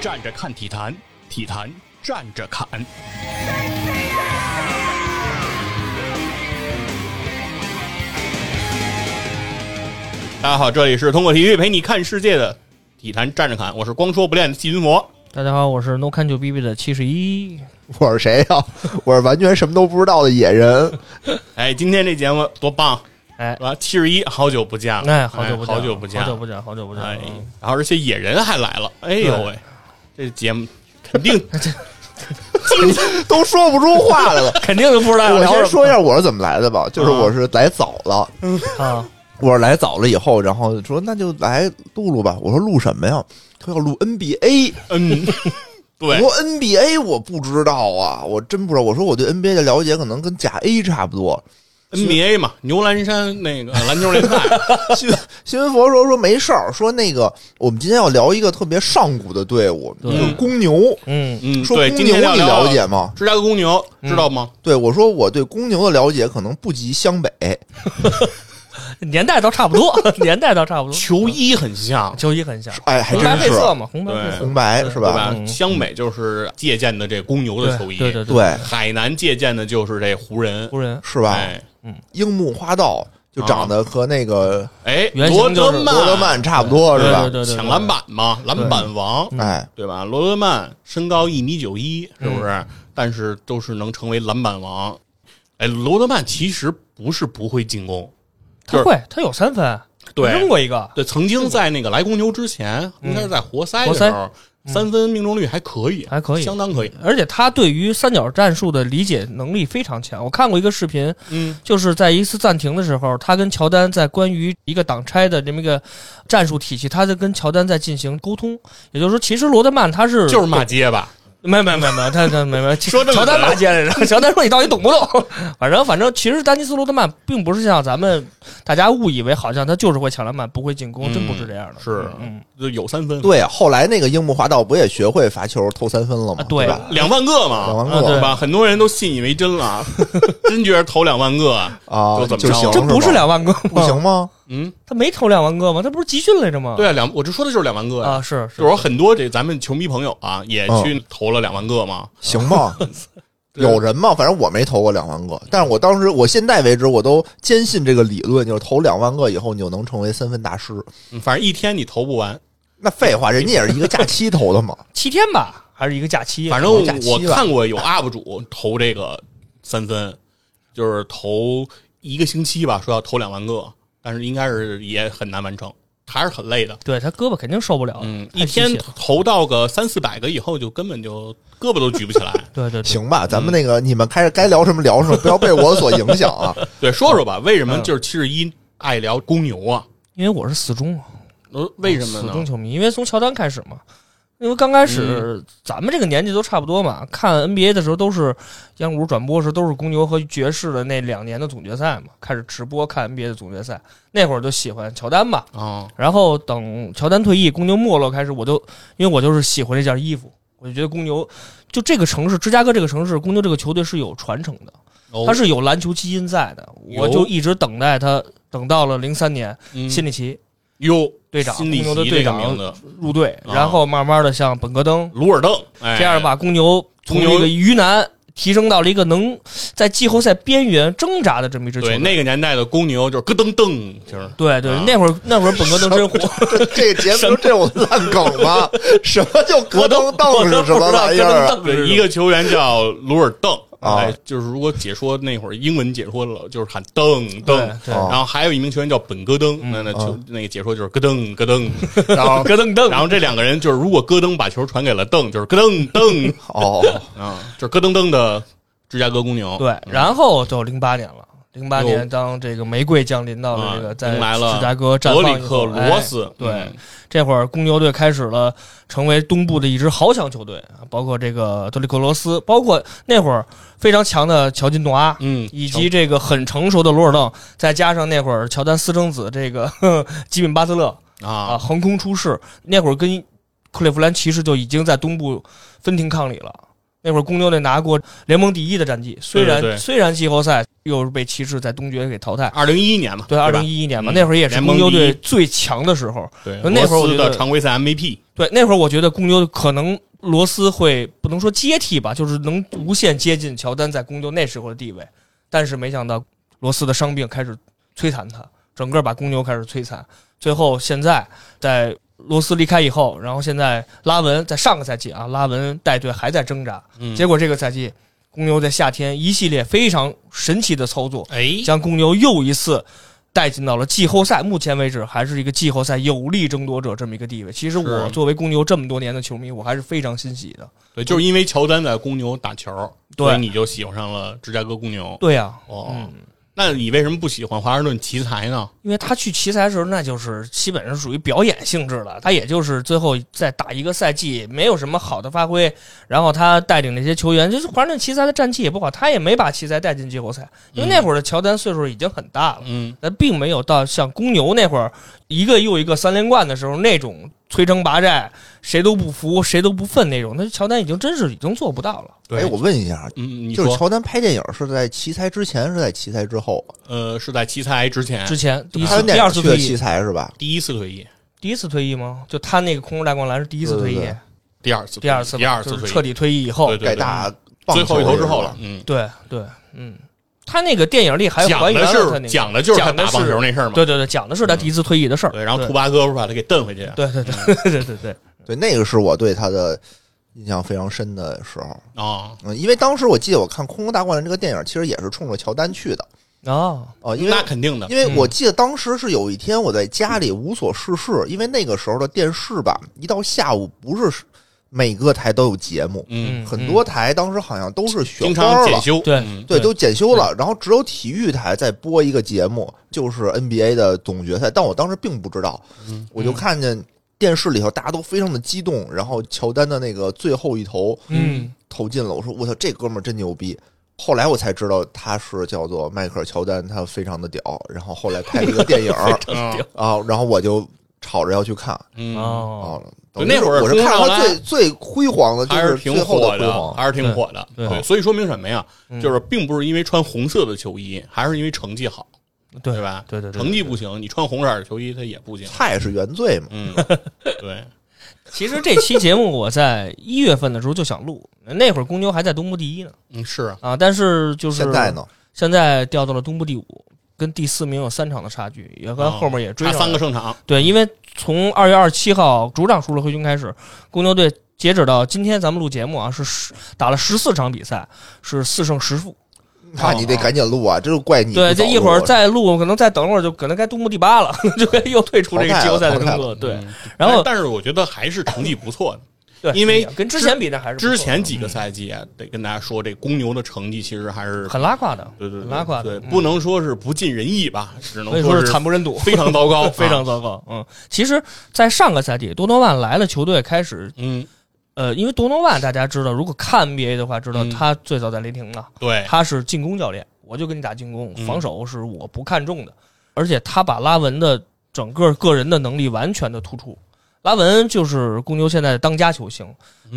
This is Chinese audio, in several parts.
站着看体坛，体坛站着侃。大家好，这里是通过体育陪你看世界的体坛站着侃，我是光说不练的细菌魔。大家好，我是 No Can 九 B B 的七十一。我是谁呀、我是完全什么都不知道的野人。哎，今天这节目多棒！哎是吧？七十一，好久不见了，哎，好久不见，好久不见，好久不见，好久不见。哎嗯，然后而且野人还来了，哎呦喂，这节目肯定 都说不出话来了。肯定就不知道我先说一下我是怎么来的吧，就是我是来早了，啊。我是来早了以后，然后说那就来录录吧。我说录什么呀？他要录 NBA。嗯，对，我说 NBA 我不知道啊，我真不知道。我说我对 NBA 的了解可能跟甲 A 差不多。NBA 嘛，牛栏山那个 篮球联赛，新新闻佛说说没事儿，说那个我们今天要聊一个特别上古的队伍，对就是公牛。嗯，嗯，说对，公牛你了解吗？芝加哥公牛，知道吗？对我说我对公牛的了解可能不及湘北。年代倒差不多，年代倒差不多。球衣很像，球衣很像，哎，还红白真是配色嘛，红白配色。红白是吧？对吧？嗯湘美就是借鉴的这公牛的球衣，对对对，海南借鉴的就是这湖人，湖人是吧？哎樱木花道就长得和那个哎，原型就是罗德曼，罗德曼差不多，是吧？对对对，抢篮板嘛，篮板王，哎，对吧？罗德曼身高一米九一，是不是？但是都是能成为篮板王。哎，罗德曼其实不是不会进攻，他会，他有三分，对。扔过一个。对，曾经在那个来公牛之前，应该是在活塞的时候，三分命中率还可以，还可以相当可以。而且他对于三角战术的理解能力非常强。我看过一个视频，嗯，就是在一次暂停的时候，他跟乔丹在关于一个挡拆的这么一个战术体系，他在跟乔丹在进行沟通。也就是说，其实罗德曼他是就是骂街吧？没没没没，他他没没说这乔丹骂街来着。乔丹说你到底懂不懂？反正反正，其实丹尼斯罗德曼并不是像咱们大家误以为，好像他就是会抢篮板不会进攻，真不是这样的。是嗯，有三分，对，后来那个樱木花道不也学会罚球投三分了吗？对？两万个嘛，两万个对吧？很多人都信以为真了，真觉得投两万个，啊，就怎么着就行，这不是两万个不行吗？嗯，他没投两万个吗？他不是集训来着吗？对啊，两我这说的就是两万个呀啊，是就是我很多这咱们球迷朋友啊，也去投了两万个嘛。行吗？有人吗？反正我没投过两万个，但是我当时，我现在为止，我都坚信这个理论，就是投两万个以后，你就能成为三分大师。嗯反正一天你投不完，那废话，人家也是一个假期投的嘛。七天吧，还是一个假期？反正我看过有 UP 主投这个三分，就是投一个星期吧，说要投两万个，但是应该是也很难完成，还是很累的。对他胳膊肯定受不了。嗯，一天投到个三四百个以后，就根本就胳膊都举不起来。对对对，行吧，咱们那个你们开始该聊什么聊什么，不要被我所影响啊。对，说说吧，为什么嗯就是七十一爱聊公牛啊？因为我是死忠，呃，为什么呢？死忠球迷，因为从乔丹开始嘛。因为刚开始、咱们这个年纪都差不多嘛，看 NBA 的时候都是央五转播时都是公牛和爵士的那两年的总决赛嘛，开始直播看 NBA 的总决赛，那会儿就喜欢乔丹吧。啊，然后等乔丹退役，公牛没落开始，我就因为我就是喜欢这件衣服，我就觉得公牛就这个城市，芝加哥这个城市，公牛这个球队是有传承的，哦它是有篮球基因在的，我就一直等待他，等到了零三年，嗯辛里奇哟，队长，公牛的队长入队，啊然后慢慢的像本戈登鲁尔邓，哎，这样把公牛从一个鱼腩提升到了一个能在季后赛边缘挣扎的这么一支球对队。那个年代的公牛就是咯噔噔，就是对对啊，那会儿那会儿本戈登真火，这个节目这种烂梗吗？什么叫咯噔凳是什么玩意儿一个球员叫鲁尔邓，啊哎，就是如果解说那会儿英文解说了，就是喊邓对邓。对，哦然后还有一名球员叫本戈登，那那球嗯那个解说就是咯噔咯噔，然后咯噔噔，然后这两个人就是如果戈登把球传给了邓，就是咯噔噔哦，啊，就是咯噔噔的芝加哥公牛。对，然后就零八年了。零八年，当这个玫瑰降临到了这个啊在芝加哥绽德里克放以后罗斯，哎对嗯，这会儿公牛队开始了成为东部的一支豪强球队，包括这个德里克罗斯，包括那会儿非常强的乔金诺阿，嗯，以及这个很成熟的罗尔邓，再加上那会儿乔丹私生子这个吉米巴特勒啊，啊，横空出世，那会儿跟克利夫兰骑士就已经在东部分庭抗礼了。那会儿公牛队拿过联盟第一的战绩，虽然虽然季后赛又是被骑士在东决给淘汰，二零一一年嘛，对，二零一一年嘛，嗯那会儿也是公牛队最强的时候。对，那会儿我觉得的常规赛 MVP，对，那会儿我觉得公牛可能罗斯会不能说接替吧，就是能无限接近乔丹在公牛那时候的地位，但是没想到罗斯的伤病开始摧残他，整个把公牛开始摧残，最后现在在罗斯离开以后，然后现在拉文在上个赛季啊，拉文带队还在挣扎，嗯。结果这个赛季公牛在夏天一系列非常神奇的操作，哎，将公牛又一次带进到了季后赛。目前为止，还是一个季后赛有力争夺者这么一个地位。其实我作为公牛这么多年的球迷，我还是非常欣喜的。对，就是因为乔丹在公牛打球，对所以你就喜欢上了芝加哥公牛。对呀、哦，嗯那你为什么不喜欢华盛顿奇才呢？因为他去奇才的时候，那就是基本上属于表演性质了。他也就是最后再打一个赛季，没有什么好的发挥。然后他带领那些球员，就是华盛顿奇才的战绩也不好，他也没把奇才带进季后赛。因为那会儿的乔丹岁数已经很大了，嗯，但并没有到像公牛那会儿一个又一个三连冠的时候那种摧城拔寨，谁都不服，谁都不忿那种。那乔丹已经真是已经做不到了。对，哎，我问一下，嗯，你就是，乔丹拍电影是在奇才之前，是在奇才之后？呃，是在奇才之前之前第一次、第二次退役奇，才是吧？第一次退役，第一次退役吗？就他那个空中大灌篮是第一次退役，对对对第二次，第二次第二次，就是彻底退役以后，对对对改打棒最后一投之后了。。嗯，对对，嗯，他那个电影里还讲还原了他那个讲的就是他打棒球那事儿嘛。对对对，讲的是他第一次退役的事儿。对，然后对图巴哥不是把他给蹬回去。对对对对对对对，对，那个是我对他的印象非常深的时候。啊，嗯，因为当时我记得我看《空中大灌篮》这个电影，其实也是冲着乔丹去的哦，哦、因为那肯定的。因为我记得当时是有一天我在家里无所事事，因为那个时候的电视吧，一到下午不是每个台都有节目，嗯，很多台当时好像都是选经花了。检修。对嗯对，都检修了，然后只有体育台在播一个节目，就是 NBA 的总决赛。但我当时并不知道，嗯我就看见电视里头大家都非常的激动，然后乔丹的那个最后一投嗯，投进了，我说我操，这哥们儿真牛逼。后来我才知道他是叫做迈克尔乔丹，他非常的屌。然后后来拍了一个电影 啊，然后我就吵着要去看嗯，哦，那会儿我是看他空中大灌篮最最辉煌的，还是挺火的，还是挺火的。对对，所以说明什么呀？嗯就是并不是因为穿红色的球衣，还是因为成绩好，对对吧？对对对，成绩不行，你穿红色的球衣它也不行。菜是原罪嘛？嗯，对，其实这期节目我在一月份的时候就想录，那会儿公牛还在东部第一呢嗯是啊，啊，但是就是现在呢？现在掉到了东部第五，跟第四名有三场的差距，也跟后面也追了。三个胜场。对，因为从二月二十七号主场输了灰熊开始，公牛队截止到今天咱们录节目啊，是十打了十四场比赛，是四胜十负。那你得赶紧录啊！这就怪你对，这一会儿再录，可能再等会儿就可能该东部第八了，就该又退出这个季后赛的争夺。对，嗯然后但但是我觉得还是成绩不错的。对，因为跟之前比那还是之前几个赛季啊，得跟大家说，这公牛的成绩其实还是很拉胯的，对对很拉胯的，对，嗯。不能说是不尽人意吧，只能说是是惨不忍睹，非常糟糕，非常啊糟糕。嗯，其实，在上个赛季，多诺万来了，球队开始嗯，呃，因为多诺万大家知道，如果看 NBA 的话，知道嗯。他最早在雷霆啊，对，他是进攻教练，我就跟你打进攻，嗯。防守是我不看重的，而且他把拉文的整个个人的能力完全的突出。拉文就是公牛现在的当家球星，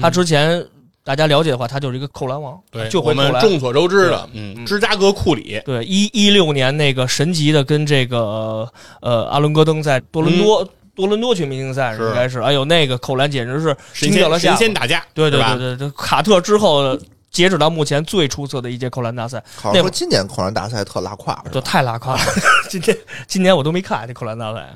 他之前大家了解的话，他就是一个扣篮王，嗯对，我就会扣篮。们众所周知的，嗯，嗯芝加哥库里，对，一一六年那个神级的跟这个呃阿伦戈登在多伦多、多伦多全明星赛应该是，哎呦那个扣篮简直是神惊掉了下巴仙神仙打架，对对对对对，卡特之后截止到目前最出色的一届扣篮大赛，好像说今年扣篮大赛特拉胯，是就吧？太拉胯了。今天今年我都没看这扣篮大赛。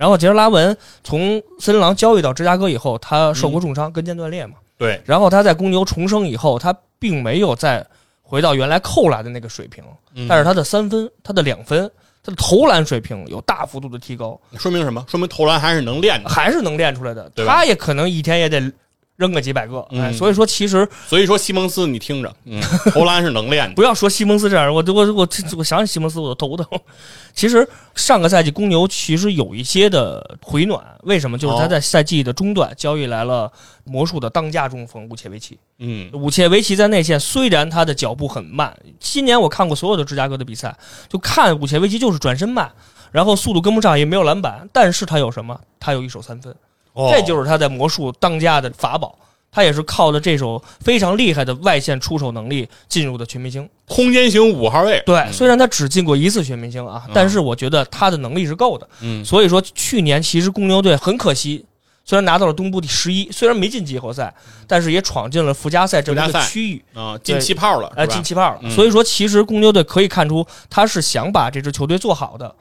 啊然后杰尔拉文从森林狼交易到芝加哥以后，他受过重伤，跟腱断裂嘛。对，然后他在公牛重生以后，他并没有再回到原来扣篮的那个水平，嗯但是他的三分、他的两分、他的投篮水平有大幅度的提高，说明什么？说明投篮还是能练的。还是能练出来的。对他也可能一天也得扔个几百个，哎，嗯所以说其实所以说西蒙斯，你听着，嗯，投篮是能练的。不要说西蒙斯这样，我我我我想起西蒙斯我就头疼。其实上个赛季公牛其实有一些的回暖，为什么？就是他哦在赛季的中段交易来了魔术的当家中锋武切维奇。嗯，武切维奇在内线虽然他的脚步很慢，今年我看过所有的芝加哥的比赛，就看武切维奇就是转身慢，然后速度跟不上，也没有篮板，但是他有什么？他有一手三分，哦这就是他在魔术当家的法宝。他也是靠着这手非常厉害的外线出手能力进入的全明星。空间型五号位。对，嗯虽然他只进过一次全明星啊，但是我觉得他的能力是够的。嗯，所以说去年其实公牛队很可惜，虽然拿到了东部第十一，虽然没进季后赛，但是也闯进了附加赛这么一个区域，啊，进气泡了，呃，进气泡了。嗯所以说，其实公牛队可以看出，他是想把这支球队做好的。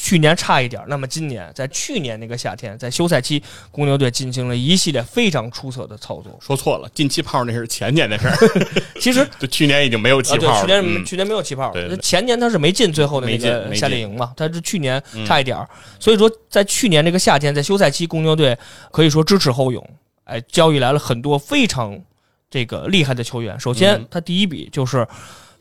去年差一点，那么今年在去年那个夏天，在休赛期，公牛队进行了一系列非常出色的操作。说错了，进气泡那是前年的事儿，其实 就去年已经没有气泡了。去年、嗯去年没有气泡，对对对前年他是没进最后的那个夏令营嘛，他是去年嗯差一点儿，所以说在去年这个夏天，在休赛期，公牛队可以说知耻后勇，哎，交易来了很多非常这个厉害的球员。首先嗯，他第一笔就是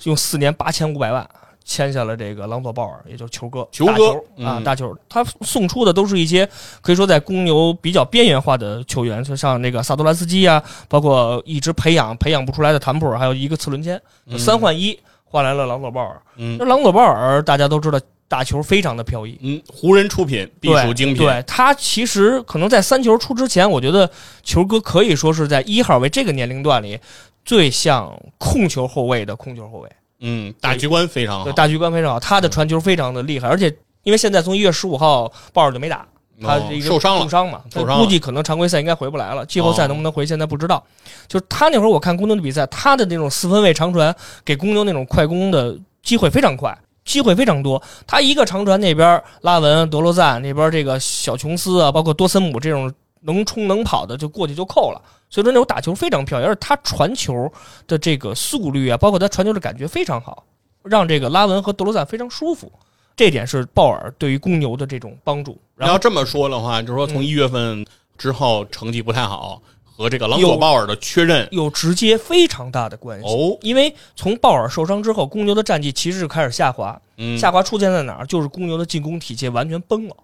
用四年八千五百万。签下了这个朗佐鲍尔，也就是球哥，球哥大球啊，嗯大球。他送出的都是一些可以说在公牛比较边缘化的球员，就像那个萨多兰斯基啊，包括一直培养培养不出来的坦普尔，还有一个次轮签，嗯三换一换来了朗佐鲍尔。嗯那朗佐鲍尔大家都知道，打球非常的飘逸，嗯，湖人出品必属精品。对他其实可能在三球出之前，我觉得球哥可以说是在一号位这个年龄段里最像控球后卫的控球后卫，嗯，大局观非常好对，。大局观非常好，他的传球非常的厉害，而且因为现在从一月十五号鲍尔就没打，他哦这个受伤了受，伤嘛，受伤了估计可能常规赛应该回不来了，季后赛哦能不能回现在不知道。就是他那会儿我看公牛的比赛，他的那种四分卫长传给公牛那种快攻的机会非常快，机会非常多。他一个长传那边拉文、德罗赞那边这个小琼斯啊，包括多森姆这种能冲能跑的就过去就扣了。所以说那种打球非常漂亮，而且他传球的这个速率啊，包括他传球的感觉非常好，让这个拉文和德罗赞非常舒服。这点是鲍尔对于公牛的这种帮助。然后要这么说的话，就是说从嗯一月份之后成绩不太好，和这个朗有佐鲍尔的确认有直接非常大的关系。哦，因为从鲍尔受伤之后，公牛的战绩其实是开始下滑。嗯，下滑出现在哪儿？就是公牛的进攻体系完全崩了，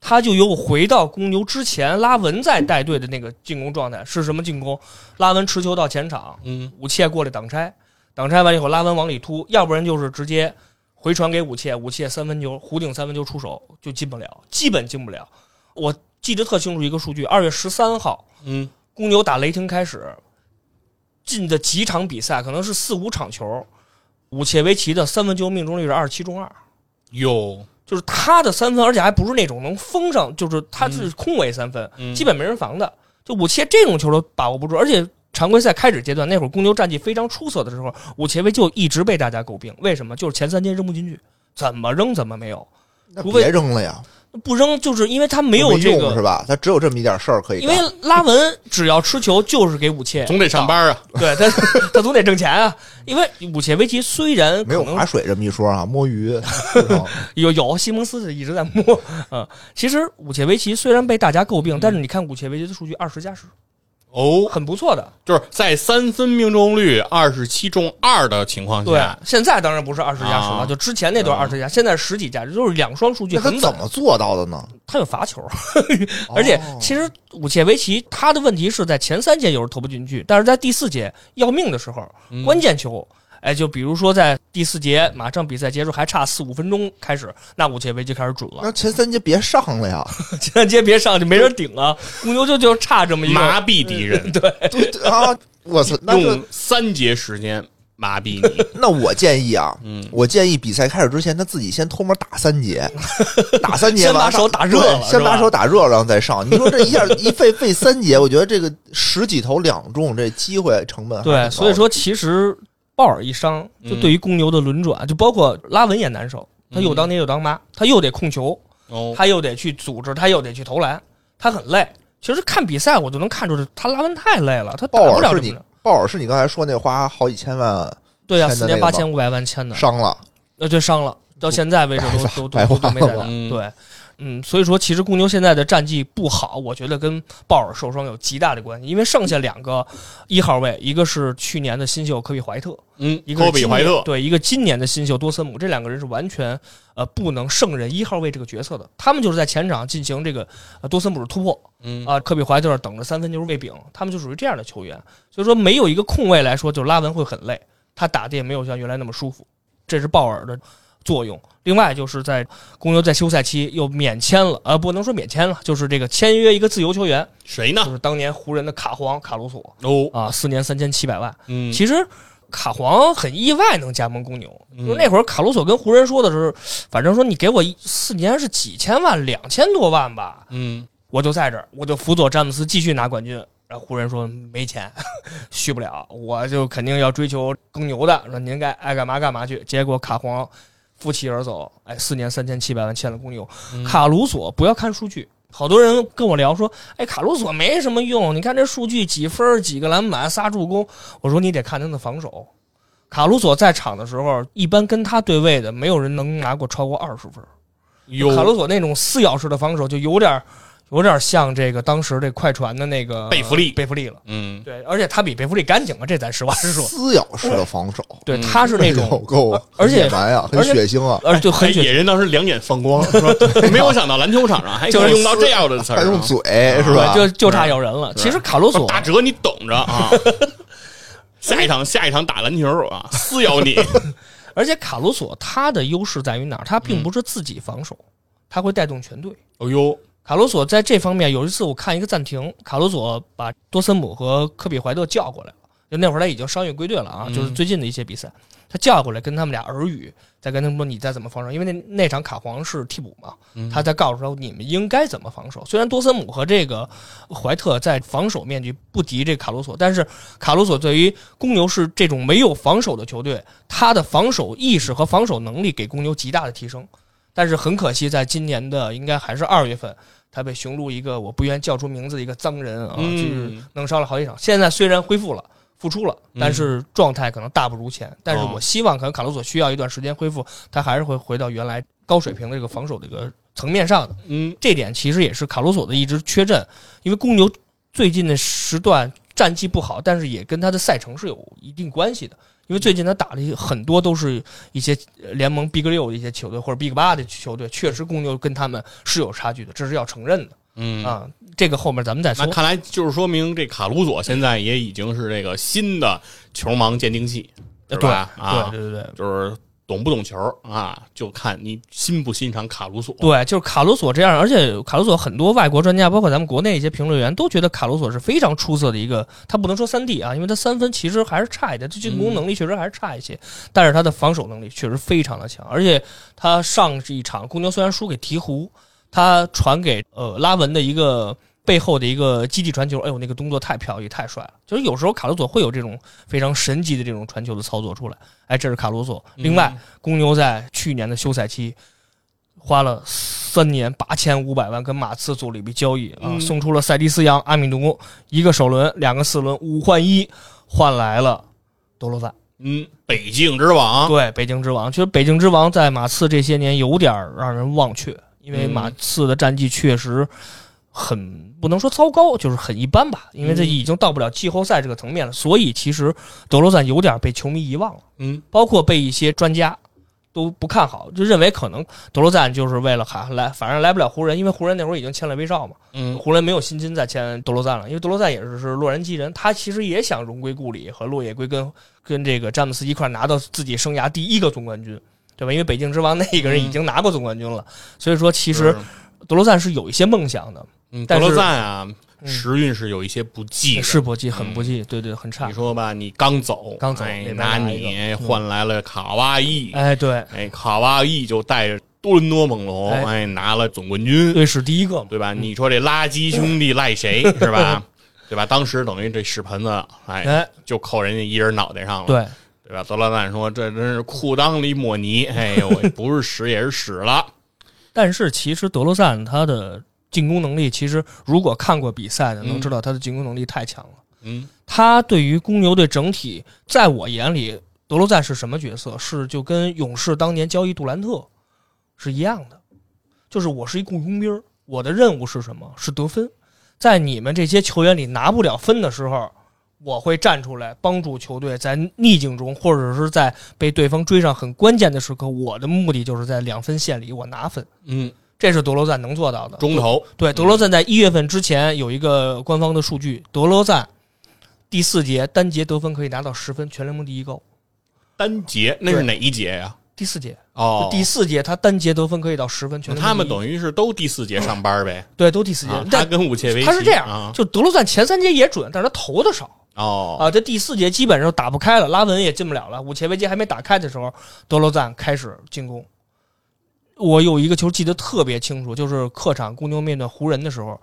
他就又回到公牛之前拉文在带队的那个进攻状态。是什么进攻？拉文持球到前场，嗯武切过来挡拆，挡拆完以后拉文往里突，要不然就是直接回传给武切，武切三分球弧顶三分球出手就进不了，基本进不了。我记得特清楚一个数据，二月十三号，嗯公牛打雷霆开始进的几场比赛，可能是四五场球，武切维奇的三分球命中率是二十七中二，哟，就是他的三分，而且还不是那种能封上，就是他是空位三分，嗯基本没人防的。就武切这种球都把握不住，而且常规赛开始阶段那会儿，公牛战绩非常出色的时候，武切维就一直被大家诟病，为什么？就是前三天扔不进去，怎么扔怎么没有，那除非别扔了呀，不扔就是因为他没有这个。用是吧？他只有这么一点事儿可以因为。拉文只要吃球就是给武切，总得上班啊。对他，他总得挣钱啊。因为武切维奇虽然没有划水这么一说啊，摸鱼 有有西蒙斯一直在摸，嗯，其实武切维奇虽然被大家诟病，但是你看武切维奇的数据二十加十，哦，很不错的。就是在三分命中率二十七中二的情况下对，，现在当然不是二十加十了，啊就之前那段二十加，现在十几加，这就是两双数据那他。怎么做到的呢？他有罚球，而且哦其实武切维奇他的问题是在前三节有时候投不进去，但是在第四节要命的时候，嗯关键球。哎，就比如说在第四节，马上比赛结束还差四五分钟开始，那武切维奇开始准了。那前三节别上了呀，前三节别上就，没人顶啊！公牛就就差这么一个麻痹敌人，对，对啊，我操，用三节时间麻痹你。那我建议啊，嗯我建议比赛开始之前他自己先偷摸打三节，打三节先把手打热了先把手打热了，然后再上。你说这一下一费费三节，我觉得这个十几投两中，这机会成本还高对，所以说其实鲍尔一伤，就对于公牛的轮转，就包括拉文也难受，他又当爹又当妈，他又得控球，哦，他又得去组织，他又得去投篮，他很累。其实看比赛我就能看出来，他拉文太累了，他打鲍尔是你不了。这么着。鲍尔是你刚才说那花好几千万对呀、四年八千五百万签的，伤了，呃，对，伤了，到现在为止都都都都没在打。嗯。对，嗯，所以说其实公牛现在的战绩不好，我觉得跟鲍尔受伤有极大的关系，因为剩下两个一号位，一个是去年的新秀科比怀特，嗯一，个科比怀特，对，一个今年的新秀多森姆，这两个人是完全呃不能胜任一号位这个角色的，他们就是在前场进行这个呃多森姆的突破嗯。啊、科比怀特等着三分球喂饼，他们就属于这样的球员，所以说没有一个空位来说，就是拉文会很累，他打的也没有像原来那么舒服，这是鲍尔的作用。另外就是在公牛在休赛期又免签了，呃，不能说免签了，就是这个签约一个自由球员，谁呢？就是当年湖人的卡皇卡鲁索哦，啊，四年三千七百万。嗯，其实卡皇很意外能加盟公牛，嗯就那会儿卡鲁索跟湖人说的是，反正说你给我一四年是几千万，两千多万吧。嗯我就在这儿，我就辅佐詹姆斯继续拿冠军。然后湖人说没钱，续不了，我就肯定要追求更牛的。说您该爱干嘛干嘛去。结果卡皇负气而走，哎，四年三千七百万签了公牛。卡鲁索不要看数据，好多人跟我聊说，哎，卡鲁索没什么用，你看这数据几分几个篮板仨助攻。我说你得看他的防守。卡鲁索在场的时候，一般跟他对位的没有人能拿过超过二十分。有卡鲁索那种撕咬式的防守，就有点有点像这个当时这快船的那个贝弗利贝弗利了。嗯，对，而且他比贝弗利干净啊，这咱实话实说。撕咬式的防守，对，嗯他是那种，够而且野蛮呀，很而且血腥啊，而且就很野人当时两眼放光，说没有想到篮球场上还就是用到这样的词还用嘴是吧？就就差咬人了。其实卡鲁索打折你等着啊！下一场下一场打篮球啊，撕咬你。而且卡鲁索他的优势在于哪儿？他并不是自己防守，他会带动全队。哦呦，卡罗索在这方面有一次我看一个暂停，卡罗索把多森姆和科比怀特叫过来了，就那会儿他已经伤愈归队了啊，嗯就是最近的一些比赛，他叫过来跟他们俩耳语，再跟他们说你再怎么防守，因为那那场卡皇是替补嘛，他在告诉说你们应该怎么防守。虽然多森姆和这个怀特在防守面积不敌这卡罗索，但是卡罗索对于公牛是这种没有防守的球队，他的防守意识和防守能力给公牛极大的提升。但是很可惜，在今年的应该还是二月份，他被雄鹿一个我不愿叫出名字的一个脏人啊，嗯就是弄伤了好几场。现在虽然恢复了。复出了，但是状态可能大不如前。但是我希望，可能卡罗索需要一段时间恢复，他还是会回到原来高水平的这个防守的一个层面上的。嗯，这点其实也是卡罗索的一直缺阵，因为公牛最近的时段战绩不好，但是也跟他的赛程是有一定关系的。因为最近他打的很多都是一些联盟 Big 六的一些球队或者 Big 八的球队，确实公牛跟他们是有差距的，这是要承认的。嗯啊，这个后面咱们再说那。看来就是说明这卡鲁佐现在也已经是这个新的球盲鉴定器，是对吧？啊，对对对对就是懂不懂球啊，就看你欣不欣赏卡鲁索。对，就是卡鲁索这样，而且卡鲁索很多外国专家，包括咱们国内一些评论员都觉得卡鲁索是非常出色的一个。他不能说三 D 啊，因为他三分其实还是差一点，他进攻能力确实还是差一些，但是他的防守能力确实非常的强。而且他上一场公牛虽然输给鹈鹕，他传给呃拉文的一个。背后的一个基地传球，哎呦，那个动作太飘逸，太帅了。就是有时候卡鲁索会有这种非常神级的这种传球的操作出来，哎，这是卡鲁索。另外，公牛在去年的休赛期花了三年八千五百万跟马刺做了一笔交易啊，嗯送出了塞迪斯扬、阿米努，一个首轮，两个四轮，五换一，换来了多罗赞。嗯，北境之王，对，北京之王，其实北京之王在马刺这些年有点让人忘却，因为嗯马刺的战绩确实很不能说糟糕，就是很一般吧，因为这已经到不了季后赛这个层面了，所以其实德罗赞有点被球迷遗忘了。嗯包括被一些专家都不看好，就认为可能德罗赞就是为了哈来，反正来不了湖人，因为湖人那会儿已经签了威少嘛，嗯湖人没有薪金再签德罗赞了，因为德罗赞也是是洛杉矶人，他其实也想荣归故里，和落叶归根，跟这个詹姆斯一块拿到自己生涯第一个总冠军，对吧？因为北京之王那个人已经拿过总冠军了，所以说其实德罗赞是有一些梦想的，嗯，德罗赞啊，嗯时运是有一些不济。是不济，很不济，对对，很差你。说吧，你刚走，刚走哎那边拿你换来了卡哇伊，哎，对，哎，卡哇伊就带着多伦多猛龙，哎哎，拿了总冠军，对是第一个嘛，对吧？你说这垃圾兄弟赖谁是吧？对吧？当时等于这屎盆子，哎，哎，就扣人家一人脑袋上了，对。对吧？德罗赞说：“这真是裤裆里抹泥，哎呦，不是屎也是屎了。但是其实德罗赞他的进攻能力，其实如果看过比赛的，嗯能知道他的进攻能力太强了。”嗯他对于公牛队整体，在我眼里，德罗赞是什么角色？是就跟勇士当年交易杜兰特是一样的，就是我是一雇佣兵儿，我的任务是什么？是得分。在你们这些球员里拿不了分的时候，我会站出来帮助球队在逆境中，或者是在被对方追上很关键的时刻，我的目的就是在两分线里我拿分。嗯，这是德罗赞能做到的。中投，对，德罗赞在一月份之前有一个官方的数据，德罗赞第四节单节得分可以拿到十分，全联盟第一高。单节那是哪一节呀？第四节，哦，第四节他单节得分可以到十分，全他们等于是都第四节上班呗。对都第四节啊，他跟武切维奇他是这样，啊，就德罗赞前三节也准，但是他投的少哦，啊，这第四节基本上打不开了，拉文也进不了了，武切维奇还没打开的时候，德罗赞开始进攻。我有一个球记得特别清楚，就是客场公牛面对湖人的时候，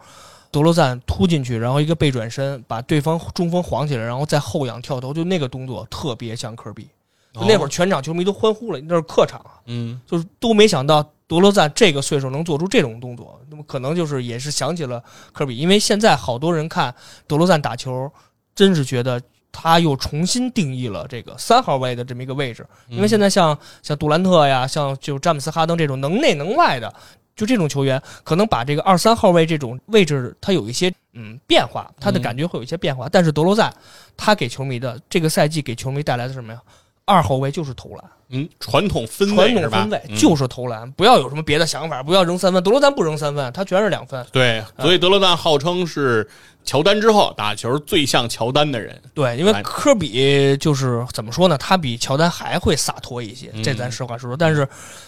德罗赞突进去，然后一个背转身把对方中锋晃起来，然后再后仰跳投，就那个动作特别像科比。那会儿全场球迷都欢呼了，那是客场啊，嗯就是都没想到德罗赞这个岁数能做出这种动作，那么可能就是也是想起了科比，因为现在好多人看德罗赞打球，真是觉得他又重新定义了这个三号位的这么一个位置，因为现在像像杜兰特呀，像就詹姆斯哈登这种能内能外的。就这种球员，可能把这个二三号位这种位置，他有一些嗯变化，他的嗯感觉会有一些变化。但是德罗赞，他给球迷的这个赛季给球迷带来的什么呀？二号位就是投篮，嗯，传统分传统分位？嗯就是投篮，不要有什么别的想法，不要扔三分。德罗赞不扔三分，他全是两分。对，所以德罗赞号称是乔丹之后打球最像乔丹的人。对，因为哎科比就是怎么说呢？他比乔丹还会洒脱一些，嗯这咱实话实说。但是，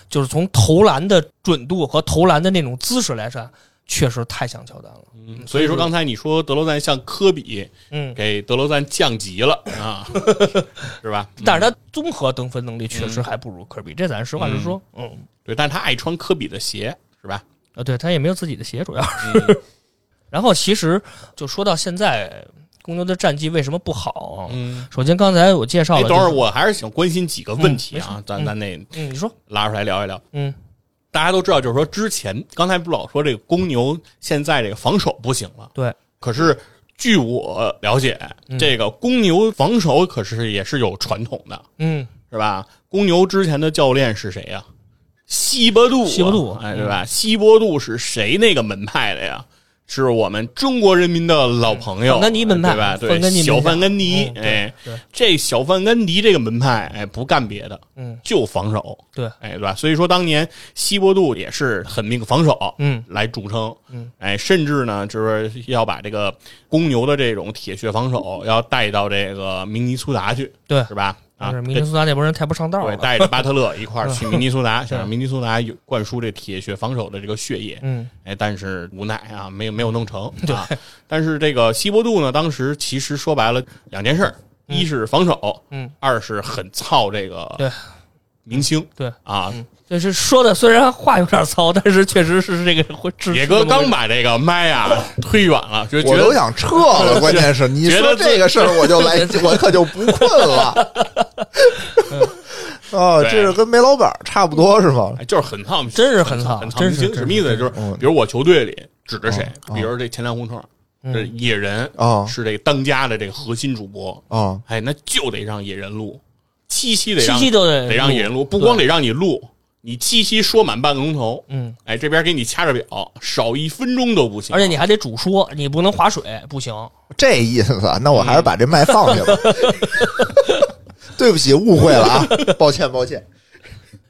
就是从投篮的准度和投篮的那种姿势来看，确实太像乔丹了。嗯，所以说刚才你说德罗赞像科比，嗯，给德罗赞降级了啊，是吧？但是他综合得分能力确实还不如科比，这咱实话实说。嗯，对，但是他爱穿科比的鞋，是吧？啊，对他也没有自己的鞋，主要是。然后其实就说到现在，公牛的战绩为什么不好？嗯，首先刚才我介绍哎，了，等会儿我还是想关心几个问题嗯啊，咱嗯咱得嗯，你说，拉出来聊一聊。嗯大家都知道，就是说之前刚才不老说这个公牛现在这个防守不行了，对，可是据我了解，嗯这个公牛防守可是也是有传统的，嗯，是吧？公牛之前的教练是谁呀？西伯杜啊，西伯杜哎，对吧？西伯杜是谁那个门派的呀？是我们中国人民的老朋友，范甘迪门派对吧？对小范甘迪，哎，对，这小范甘迪这个门派，哎，不干别的，嗯。就防守，对，哎，对吧？所以说当年西伯杜也是狠命防守，嗯。来著称，嗯，哎，甚至呢，就是要把这个公牛的这种铁血防守要带到这个明尼苏达去，对。是吧？啊，明尼苏达那波人太不上道对，了。带着巴特勒一块儿去明尼苏达，想让明尼苏达有灌输这铁血防守的这个血液。嗯哎，但是无奈啊，没有没有弄成 啊。但是这个西伯杜呢，当时其实说白了两件事儿，一是防守，嗯，二是很操这个对明星，对。啊。就是说的虽然话有点糙，但是确实是这个会支持野哥刚把这个麦啊 推远了，就觉我都得想撤了，关键是你说觉得这个事儿，我就来，我可就不困了。哦，这是跟煤老板差不多是吗？哎就是很操，真是很操很操真是明星。什么意思？就是嗯。比如我球队里指着谁，哦比如这前两胡同，嗯。这野人啊是这个当家的这个核心主播，啊，哎，那就得让野人录，七夕得七让夕都得得让引人录，不光得让你录，你七夕说满半个钟头，嗯，哎，这边给你掐着表，少一分钟都不行。而且你还得主说，你不能划水，不行。这意思啊，那我还是把这麦放下吧。对不起，误会了啊，抱歉抱歉。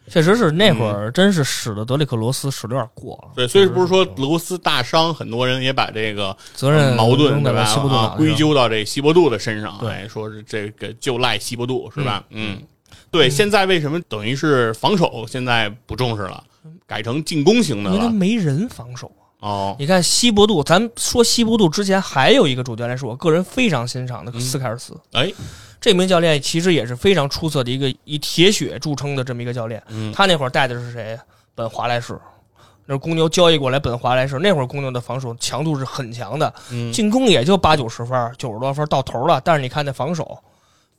确实是那会儿真是使得德里克罗斯使的有点过了，对，所以不是说罗斯大伤，很多人也把这个责任矛盾归咎到这西伯杜的身上，对。哎，说是这个就赖西伯杜是吧？嗯，对。现在为什么等于是防守现在不重视了，改成进攻型的了？因为他没人防守啊。哦，你看西伯杜，咱说西伯杜之前还有一个主教练是我个人非常欣赏的嗯。斯凯尔斯，哎，这名教练其实也是非常出色的一个以铁血著称的这么一个教练。嗯他那会儿带的是谁？本华莱士，那是公牛交易过来本华莱士。那会儿公牛的防守强度是很强的，嗯进攻也就八九十分、九十多分到头了。但是你看那防守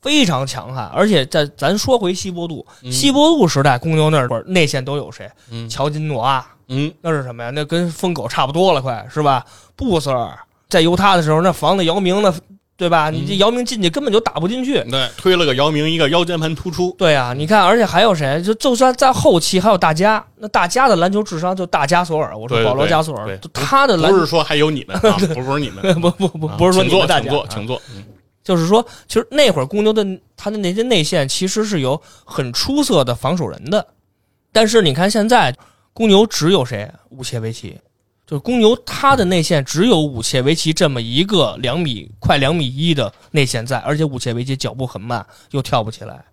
非常强悍，而且在咱说回西伯杜，西伯杜时代公牛那会儿内线都有谁？嗯乔金诺阿，嗯，那是什么呀？那跟疯狗差不多了，快是吧？布斯尔在犹他的时候，那防的姚明那对吧？你这姚明进去根本就打不进去。对，推了个姚明一个腰间盘突出，对啊，你看，而且还有谁？就就算在后期还有大家，那大家的篮球智商就大加索尔，我说保罗加索尔他的篮不是说还有你们啊，不不是你们，不不不是说你们 大家请坐，，请坐。嗯就是说，其实那会儿公牛的他的那些内线其实是有很出色的防守人的，但是你看现在公牛只有谁？乌切维奇，就是公牛他的内线只有武切维奇这么一个两米快两米一的内线在，而且武切维奇脚步很慢，又跳不起来，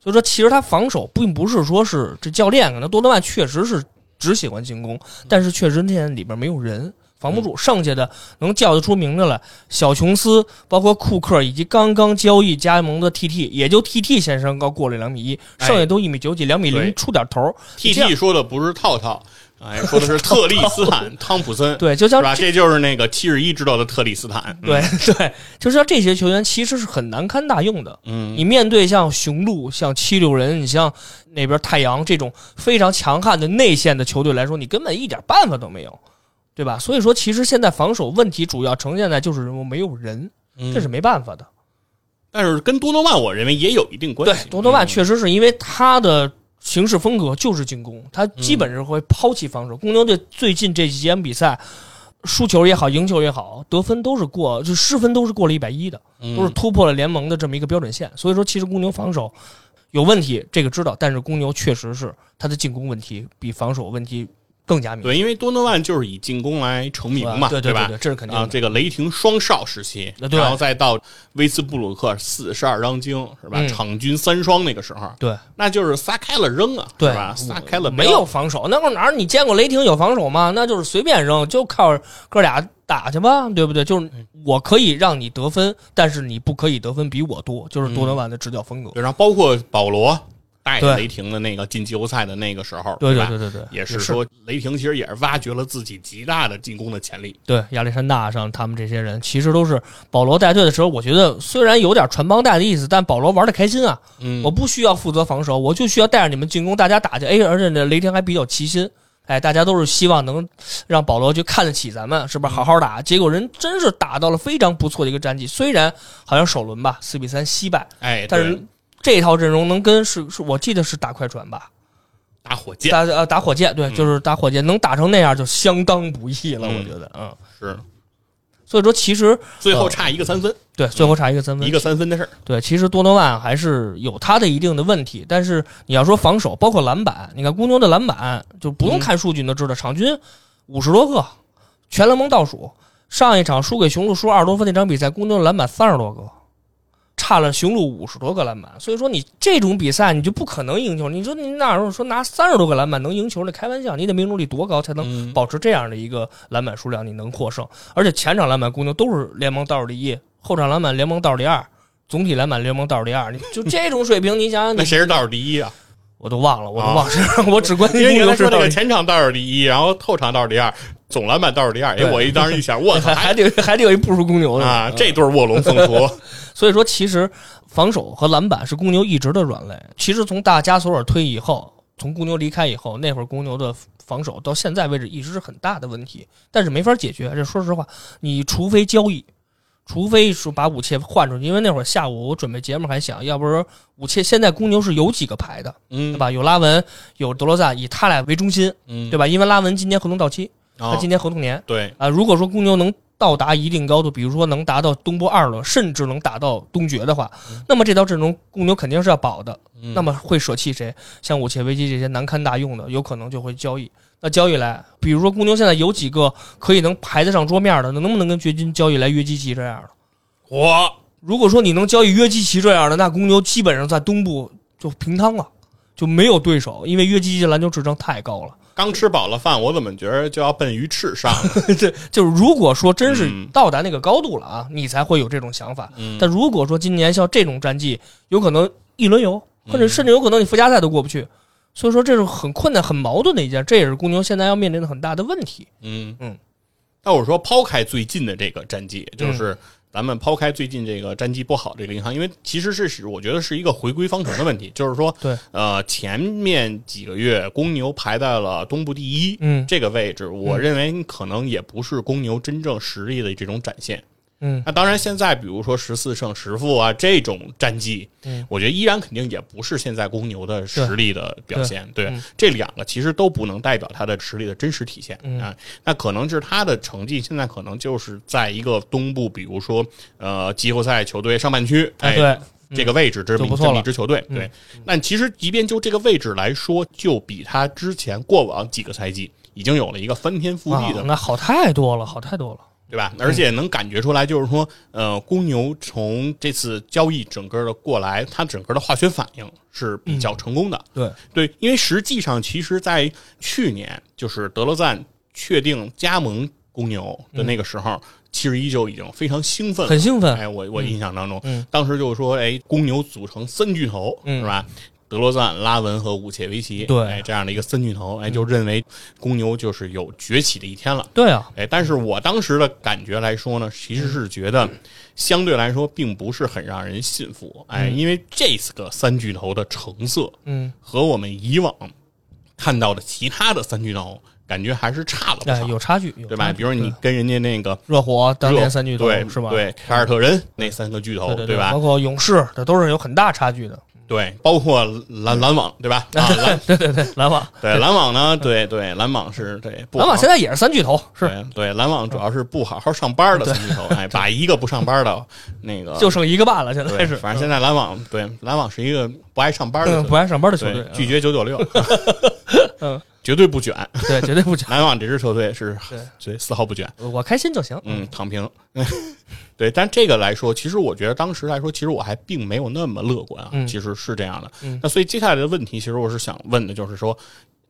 所以说其实他防守并不是说是这教练可能多德曼确实是只喜欢进攻，但是确实那里边没有人。防不住。剩下的能叫得出名字来，小琼斯、包括库克以及刚刚交易加盟的 TT，也就 TT 先生高过了两米一，哎剩下都一米九几、两米零出点头。TT 说的不是套套，哎，说的是特利斯坦 汤普森，对，就像是吧？这就是那个七十一知道的特利斯坦。嗯对对，就是像这些球员其实是很难堪大用的。嗯，你面对像雄鹿、像七六人，你像那边太阳这种非常强悍的内线的球队来说，你根本一点办法都没有，对吧？所以说，其实现在防守问题主要呈现在就是没有人，嗯这是没办法的。但是跟多诺万，我认为也有一定关系。，对多诺万嗯确实是因为他的形式风格就是进攻，他基本上会抛弃防守。公牛队最近这几场比赛，输球也好，赢球也好，得分都是过，就失分都是过了一百一的。都是突破了联盟的这么一个标准线。所以说，其实公牛防守有问题，这个知道，但是公牛确实是他的进攻问题比防守问题更加明显。对，因为多诺万就是以进攻来成名嘛，吧？对对对，这是肯定啊，的。这个雷霆双少时期，然后再到威斯布鲁克四十二张京，是吧？嗯场均三双那个时候，对那就是撒开了扔啊，对吧？撒开了没有防守，那会儿哪儿你见过雷霆有防守吗？那就是随便扔，就靠哥俩打去吧，对不对？就是我可以让你得分，但是你不可以得分比我多，就是多诺万的执教风格。对，然后包括保罗带着雷霆的那个进季后赛的那个时候，对对吧对对对，也是说雷霆其实也是挖掘了自己极大的进攻的潜力。对亚历山大上他们这些人，其实都是保罗带队的时候，我觉得虽然有点传帮带的意思，但保罗玩的开心啊。嗯我不需要负责防守，我就需要带着你们进攻，大家打去。哎，而且呢，雷霆还比较齐心，哎，大家都是希望能让保罗去看得起咱们，是不是好好打？结果人真是打到了非常不错的一个战绩，虽然好像首轮吧四比三惜败，哎，但是对这套阵容能跟是是我记得是打快船吧，打火箭。打呃打火箭，对，嗯。就是打火箭，能打成那样就相当不易了，嗯。我觉得，嗯。是。所以说，其实最后差一个三分，对最后差一个三分，一个三分的事儿。对，其实多诺万还是有他的一定的问题，但是你要说防守，包括篮板，你看公牛的篮板就不用看数据你都知道，场均五十多个，全联盟倒数。上一场输给雄鹿输二十多分那场比赛，公牛的篮板三十多个，差了雄鹿五十多个篮板。所以说你这种比赛你就不可能赢球。你说你哪有说拿三十多个篮板能赢球？那开玩笑，你得命中率多高才能嗯，保持这样的一个篮板数量，你能获胜。而且前场篮板公牛都是联盟倒数第一，后场篮板联盟倒数第二，总体篮板联盟倒数第二。你就这种水平，你想想，那谁是倒数第一啊？我都忘了，我都忘了，我只关心因为原来公牛是那个前场倒数第一，然后后场倒数第二，总篮板倒数第二。哎，对我一当时一想，我一，操，还还得还得有一不如公牛的啊，嗯这对卧龙凤雏。所以说，其实防守和篮板是公牛一直的软肋。其实从大加索尔退役以后，从公牛离开以后，那会儿公牛的防守到现在为止一直是很大的问题，但是没法解决。这说实话，你除非交易，除非说把武切换出去，因为那会儿下午我准备节目还想，要不是武切现在公牛是有几个牌的，嗯对，吧？有拉文，有德罗赞，以他俩为中心，嗯，对吧？因为拉文今年合同到期，啊他今年合同年。对，啊，如果说公牛能到达一定高度，比如说能达到东部二轮，甚至能打到东决的话，那么这套阵容公牛肯定是要保的。嗯那么会舍弃谁？像武切维奇这些难堪大用的，有可能就会交易。那交易来，比如说公牛现在有几个可以能排得上桌面的，那能不能跟掘金交易来约基奇这样的？我如果说你能交易约基奇这样的，那公牛基本上在东部就平摊了，就没有对手，因为约基奇的篮球智商太高了。刚吃饱了饭，我怎么觉得就要奔鱼翅上了？对，就是如果说真是嗯到达那个高度了啊，你才会有这种想法。嗯但如果说今年像这种战绩，有可能一轮游，或者甚至有可能你附加赛都过不去，所以说这是很困难、很矛盾的一件，这也是公牛现在要面临的很大的问题。嗯嗯。那我说抛开最近的这个战绩，就是咱们抛开最近这个战绩不好这个银行，因为其实是是我觉得是一个回归方程的问题，就是说，对，呃，前面几个月公牛排在了东部第一，嗯。这个位置，我认为可能也不是公牛真正实力的这种展现。嗯。那当然，现在比如说十四胜十负啊这种战绩，嗯。我觉得依然肯定也不是现在公牛的实力的表现。对，嗯。这两个其实都不能代表他的实力的真实体现、嗯。啊。那可能是他的成绩现在可能就是在一个东部，比如说呃季后赛球队上半区，哎，对，这个位置这么这么一支球队，对。那其实即便就这个位置来说，就比他之前过往几个赛季已经有了一个翻天覆地的啊那好太多了，好太多了。对吧？而且能感觉出来，就是说，呃，公牛从这次交易整个的过来，它整个的化学反应是比较成功的。对，对，因为实际上，其实，在去年，就是德罗赞确定加盟公牛的那个时候，七十一就已经非常兴奋，很兴奋。哎，我我印象当中，嗯当时就是说，哎，公牛组成三巨头，嗯是吧？德罗赞、拉文和武切维奇，对嗯哎，这样的一个三巨头，哎，就认为公牛就是有崛起的一天了。对啊，哎，但是我当时的感觉来说呢，其实是觉得相对来说并不是很让人信服。哎，因为这四个三巨头的成色嗯，和我们以往看到的其他的三巨头感觉还是差了不哎，少，有差距，有对吧？比如你跟人家那个热火当年三巨头对是吧？对，凯尔特人那三个巨头，对对吧包？括勇士，这都是有很大差距的。对，包括篮篮网，对吧？啊，篮对对对，篮网，对篮网呢，对对篮网是对不篮网现在也是三巨头，是对对篮网主要是不好好上班的三巨头，哎，把一个不上班的 那个就剩一个半了，现在对，是。反正现在篮网对篮网是一个不爱上班的嗯，不爱上班的球队，拒绝九九六，嗯，绝对不卷。对，绝对不卷。篮网这支球队是对对丝毫不卷，我开心就行。嗯，躺平。对，但这个来说，其实我觉得当时来说，其实我还并没有那么乐观啊，嗯其实是这样的。嗯那所以接下来的问题，其实我是想问的，就是说，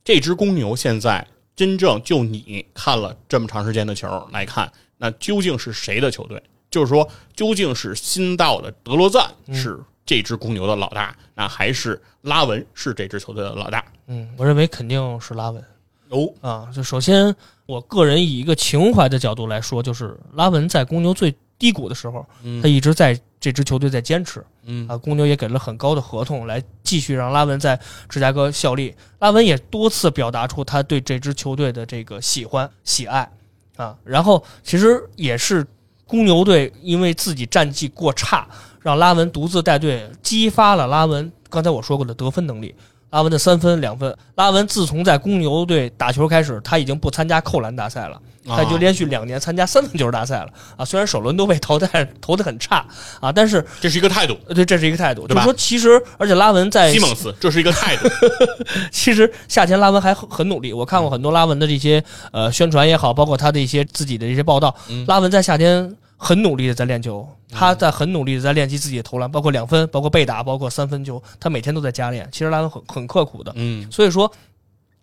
这只公牛现在真正就你看了这么长时间的球来看，那究竟是谁的球队？就是说，究竟是新到的德罗赞嗯是这支公牛的老大，那还是拉文是这支球队的老大？嗯，我认为肯定是拉文哦，啊。就首先，我个人以一个情怀的角度来说，就是拉文在公牛最低谷的时候，他一直在这支球队在坚持嗯啊。公牛也给了很高的合同来继续让拉文在芝加哥效力。拉文也多次表达出他对这支球队的这个喜欢喜爱啊。然后其实也是公牛队因为自己战绩过差，让拉文独自带队，激发了拉文刚才我说过的得分能力。拉文的三分两分，拉文自从在公牛队打球开始，他已经不参加扣篮大赛了，他就啊连续两年参加三分球大赛了。啊。虽然首轮都被淘汰，投的很差啊，但是这是一个态度，呃对，这是一个态度，对吧？就是说，其实而且拉文在西蒙斯，这是一个态度。其实夏天拉文还很很努力，我看过很多拉文的这些呃宣传也好，包括他的一些自己的一些报道，嗯。拉文在夏天很努力的在练球，他在很努力的在练习自己的投篮，包括两分，包括被打，包括三分球，他每天都在加练。其实拉文很很刻苦的，嗯所以说。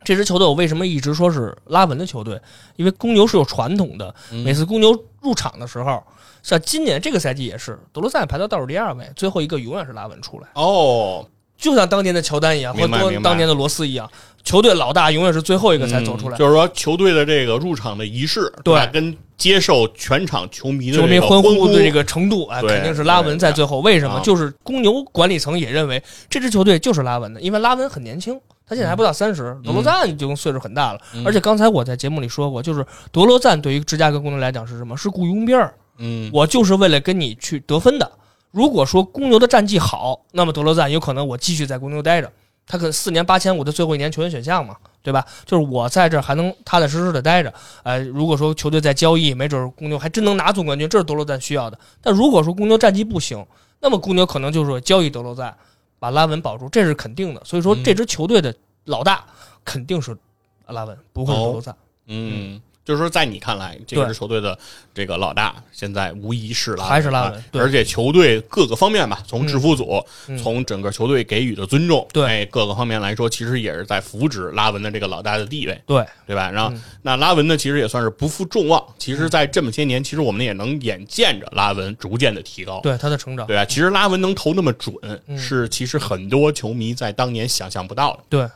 这支球队我为什么一直说是拉文的球队？因为公牛是有传统的，嗯每次公牛入场的时候，像今年这个赛季也是，德罗赞排到倒数第二位，最后一个永远是拉文出来。哦，就像当年的乔丹一样，或多明白明白当年的罗斯一样，球队老大永远是最后一个才走出来。嗯就是说球队的这个入场的仪式，对跟接受全场球迷的球迷这个欢呼的这个程度，哎，肯定是拉文在最后。为什么？啊就是公牛管理层也认为这支球队就是拉文的，因为拉文很年轻，他现在还不到三十、德罗赞已经岁数很大了。嗯而且刚才我在节目里说过，就是德罗赞对于芝加哥公牛来讲是什么？是雇佣兵儿，嗯我就是为了跟你去得分的。如果说公牛的战绩好，那么德罗赞有可能我继续在公牛待着，他可能四年八千五的最后一年球员选项嘛，对吧？就是我在这儿还能踏踏实实的待着。呃，如果说球队在交易，没准公牛还真能拿总冠军，这是德罗赞需要的。但如果说公牛战绩不行，那么公牛可能就是交易德罗赞，把拉文保住，这是肯定的。所以说嗯这支球队的老大肯定是拉文，不会是德罗赞。嗯，就是说在你看来，这对支球队的这个老大现在无疑是拉文还是拉文而且球队各个方面吧，从制服组，嗯从整个球队给予的尊重，对哎，各个方面来说，其实也是在扶植拉文的这个老大的地位。对，对吧？然后、嗯那拉文呢，其实也算是不负众望。其实，在这么些年，其实我们也能眼见着拉文逐渐的提高。对他的成长，对吧，其实拉文能投那么准，嗯是其实很多球迷在当年想象不到的。对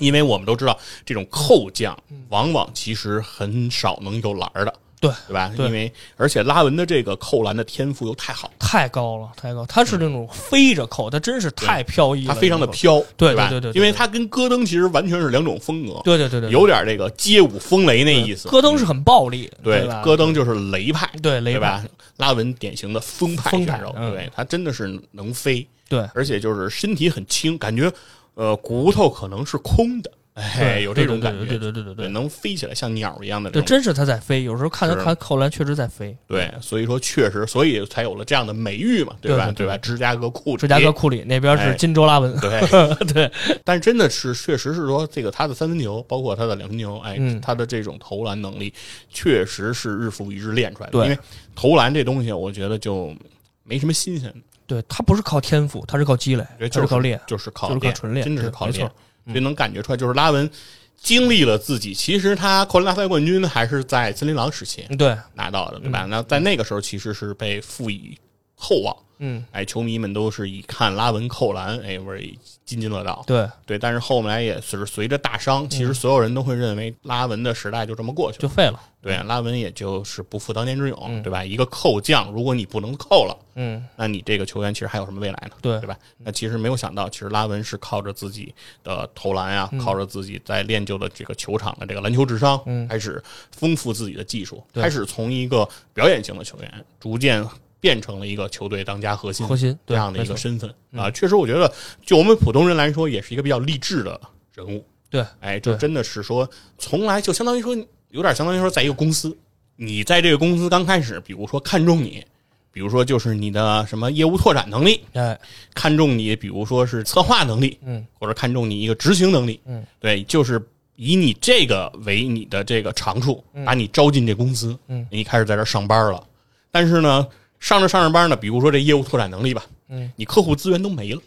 因为我们都知道，这种扣将往往其实很少能有篮儿的，对对吧？对因为而且拉文的这个扣篮的天赋又太好，太高了，太高。他是那种飞着扣，他真是太飘逸了，他非常的飘，对吧？对对对对因为他跟戈登其实完全是两种风格，对对对对，有点这个街舞风雷那意思。戈登是很暴力，对吧？戈登就是雷派，对雷对吧？拉文典型的风派风派选手，嗯对他真的是能飞，对而且就是身体很轻，感觉呃骨头可能是空的，哎，有这种感觉，对对对对对能飞起来像鸟一样的这对，真是他在飞。有时候看他是看扣篮，确实在飞。对，所以说确实，所以才有了这样的美誉嘛，对吧对吧？芝加哥库里，芝加哥库里那边哎是金州拉文，对，对但是真的是，确实是说，这个他的三分球，包括他的两分球，哎，嗯他的这种投篮能力，确实是日复一日练出来的。因为投篮这东西，我觉得就没什么新鲜的，对，他不是靠天赋，他是靠积累，就是靠练。就是靠就是靠纯练真的是靠练所以能感觉出来，就是拉文经历了自己，其实他扣篮大赛冠军还是在森林狼时期对，拿到的，对吧？那在那个时候其实是被赋予厚望，嗯，哎，球迷们都是以看拉文扣篮，哎，为津津乐道。对，对，但是后来也是随着大伤，其实所有人都会认为拉文的时代就这么过去了。就废了。对，拉文也就是不复当年之勇，对吧？一个扣将，如果你不能扣了，嗯，那你这个球员其实还有什么未来呢？对对吧？那其实没有想到，其实拉文是靠着自己的投篮啊，靠着自己在练就的这个球场的这个篮球智商，开始丰富自己的技术，对开始从一个表演型的球员，逐渐变成了一个球队当家核心核心这样的一个身份。啊。确实，我觉得就我们普通人来说，也是一个比较励志的人物。对，哎，这真的是说，从来就相当于说，有点相当于说，在一个公司，你在这个公司刚开始，比如说看中你，比如说就是你的什么业务拓展能力，哎，看中你，比如说是策划能力，嗯，或者看中你一个执行能力，嗯，对，就是以你这个为你的这个长处，把你招进这公司，嗯，你开始在这上班了。但是呢，上着上着班呢，比如说这业务拓展能力吧，嗯，你客户资源都没了，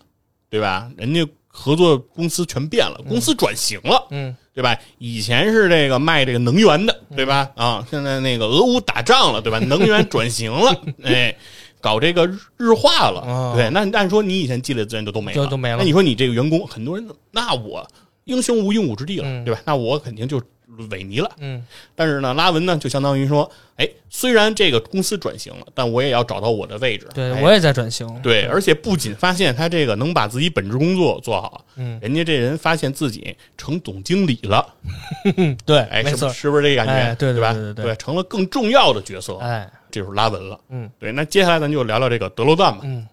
对吧？人家合作公司全变了，公司转型了，嗯，对吧？以前是这个卖这个能源的，对吧？啊，现在那个俄乌打仗了，对吧？能源转型了，哎，搞这个日日化了，哦对。那按说你以前积累的资源就都没了，都没了那你说你这个员工，很多人，那我英雄无用武之地了，嗯对吧？那我肯定就萎靡了。嗯，但是呢，拉文呢，就相当于说，哎，虽然这个公司转型了，但我也要找到我的位置。哎对我也在转型。对，而且不仅发现他这个能把自己本职工作做好，嗯，人家这人发现自己成总经理了，嗯，对，哎，没错是不。是不是这个感觉？哎对对吧？对对对成了更重要的角色，哎，这就是拉文了。嗯，对。那接下来咱就聊聊这个德罗赞吧，嗯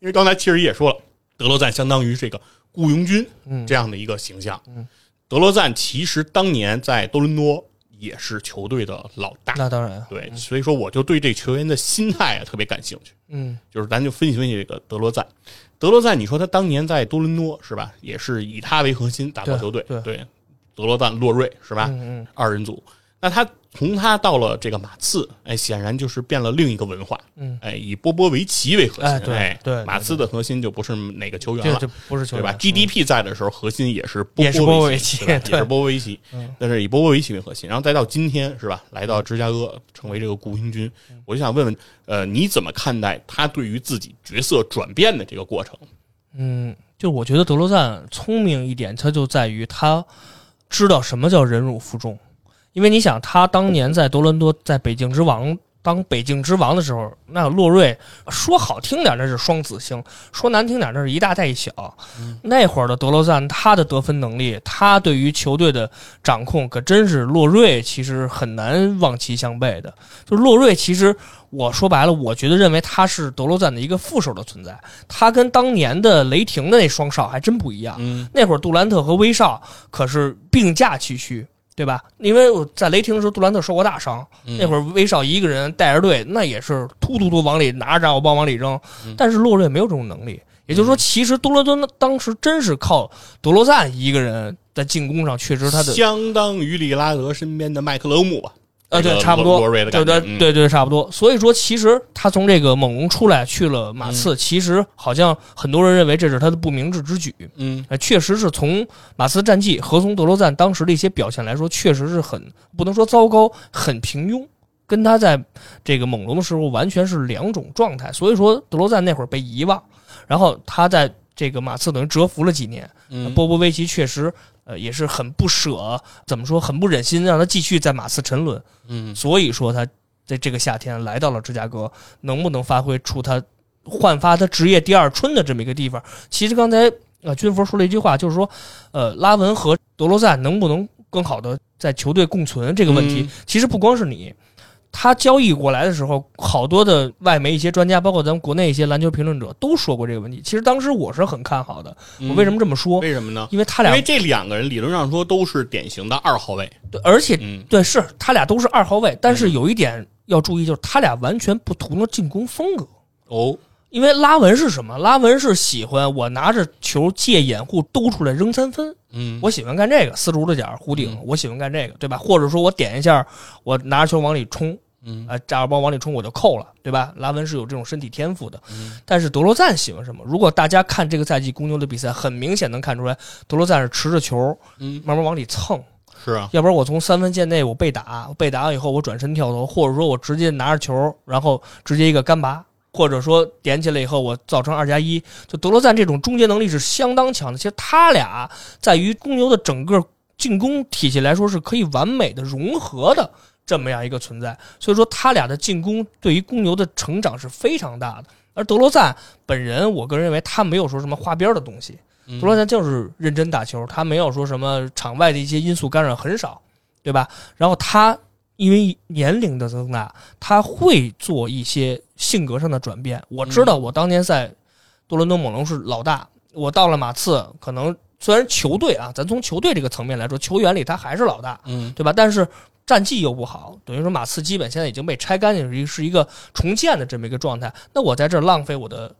因为刚才其实也说了，德罗赞相当于这个雇佣军嗯这样的一个形象。嗯，德罗赞其实当年在多伦多也是球队的老大。那当然。对，所以说我就对这球员的心态啊特别感兴趣。嗯就是咱就分析分析这个德罗赞。德罗赞，你说他当年在多伦多是吧，也是以他为核心打造球队。对对，德罗赞、洛瑞是吧？嗯嗯二人组。那他从他到了这个马刺，哎，显然就是变了另一个文化。嗯，哎，以波波维奇为核心。哎对对马刺的核心就不是哪个球员了这这。不是球员对吧？GDP 在的时候，核心也是波波波维奇，对也是波波维奇嗯。但是以波波维奇为核心，然后再到今天是吧？来到芝加哥，成为这个雇佣军。嗯我就想问问，呃，你怎么看待他对于自己角色转变的这个过程？嗯，就我觉得德罗赞聪明一点，他就在于他知道什么叫忍辱负重。因为你想，他当年在多伦多，在北京之王当北京之王的时候，那洛瑞说好听点那是双子星，说难听点那是一大带一小。那会儿的德罗赞，他的得分能力，他对于球队的掌控，可真是洛瑞其实很难望其项背的。就是洛瑞，其实我说白了，我觉得认为他是德罗赞的一个副手的存在。他跟当年的雷霆的那双少还真不一样。嗯那会儿杜兰特和威少可是并驾齐驱，对吧？因为我在雷霆的时候，杜兰特受过大伤，那会儿威少一个人带着队，那也是突突突往里拿着炸药包往里扔。但是洛瑞没有这种能力，也就是说，其实多伦多当时真是靠德罗赞一个人在进攻上，确实他的相当于利拉德身边的麦克勒姆吧？呃，对，差不多，对对对对，差不多。所以说，其实他从这个猛龙出来去了马刺，其实好像很多人认为这是他的不明智之举。嗯呃，确实是从马刺战绩和从德罗赞当时的一些表现来说，确实是很不能说糟糕，很平庸，跟他在这个猛龙的时候完全是两种状态。所以说，德罗赞那会儿被遗忘，然后他在这个马刺等于蛰伏了几年。嗯波波维奇确实呃也是很不舍，怎么说很不忍心让他继续在马刺沉沦。嗯所以说他在这个夏天来到了芝加哥，能不能发挥出他焕发他职业第二春的这么一个地方？其实刚才呃军佛说了一句话，就是说，呃，拉文和德罗赞能不能更好的在球队共存这个问题，嗯其实不光是你。他交易过来的时候，好多的外媒一些专家，包括咱们国内一些篮球评论者都说过这个问题。其实当时我是很看好的。我为什么？这么说？为什么呢？因为他俩因为这两个人理论上说都是典型的二号位。对而且嗯对，是他俩都是二号位，但是有一点要注意，就是他俩完全不同的进攻风格。哦，因为拉文是什么？拉文是喜欢我拿着球借掩护兜出来扔三分，嗯。我喜欢干这个四十五的角弧顶，我喜欢干这个，对吧？或者说我点一下，我拿着球往里冲，嗯。啊，炸药包往里冲我就扣了，对吧？拉文是有这种身体天赋的，嗯。但是德罗赞喜欢什么？如果大家看这个赛季公牛的比赛，很明显能看出来，德罗赞是持着球嗯。慢慢往里蹭，是啊，要不然我从三分线内我被打，我被打完以后我转身跳投，或者说我直接拿着球，然后直接一个干拔，或者说点起来以后我造成二加一。就德罗赞这种终结能力是相当强的。其实他俩在于公牛的整个进攻体系来说是可以完美的融合的这么样一个存在。所以说他俩的进攻对于公牛的成长是非常大的。而德罗赞本人，我个人认为他没有说什么花边的东西。嗯德罗赞就是认真打球，他没有说什么场外的一些因素干扰很少，对吧？然后他因为年龄的增大，他会做一些性格上的转变。我知道我当年在多伦多猛龙是老大，我到了马刺，可能虽然球队啊，咱从球队这个层面来说，球员里他还是老大，嗯对吧？但是战绩又不好，等于说马刺基本现在已经被拆干净，是一是一个重建的这么一个状态。那我在这儿浪费我的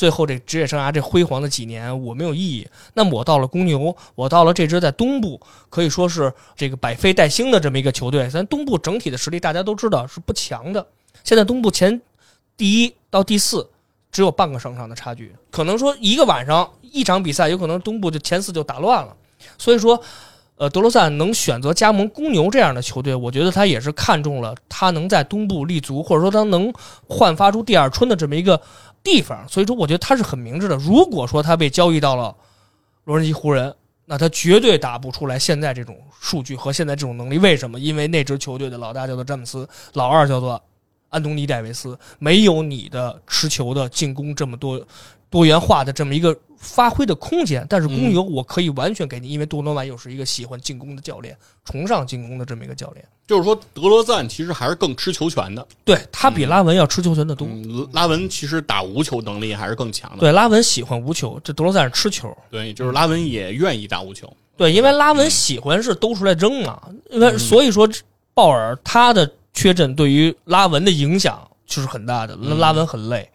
最后这职业生涯这辉煌的几年，我没有意义。那么我到了公牛，我到了这支在东部可以说是这个百废待兴的这么一个球队。咱东部整体的实力大家都知道是不强的，现在东部前第一到第四只有半个胜场的差距，可能说一个晚上一场比赛，有可能东部就前四就打乱了。所以说，呃，德罗赞能选择加盟公牛这样的球队，我觉得他也是看中了他能在东部立足，或者说他能焕发出第二春的这么一个地方。所以说，我觉得他是很明智的。如果说他被交易到了洛杉矶湖人，那他绝对打不出来现在这种数据和现在这种能力。为什么？因为那支球队的老大叫做詹姆斯，老二叫做安东尼戴维斯，没有你的持球的进攻这么多多元化的这么一个发挥的空间。但是公牛我可以完全给你，因为多诺万又是一个喜欢进攻的教练，崇尚进攻的这么一个教练。就是说德罗赞其实还是更吃球权的，对他比拉文要吃球权的多。嗯，拉文其实打无球能力还是更强的，对，拉文喜欢无球，这德罗赞是吃球。对，就是拉文也愿意打无球，对，因为拉文喜欢是兜出来扔嘛，因为所以说鲍尔他的缺阵对于拉文的影响就是很大的，拉拉文很累。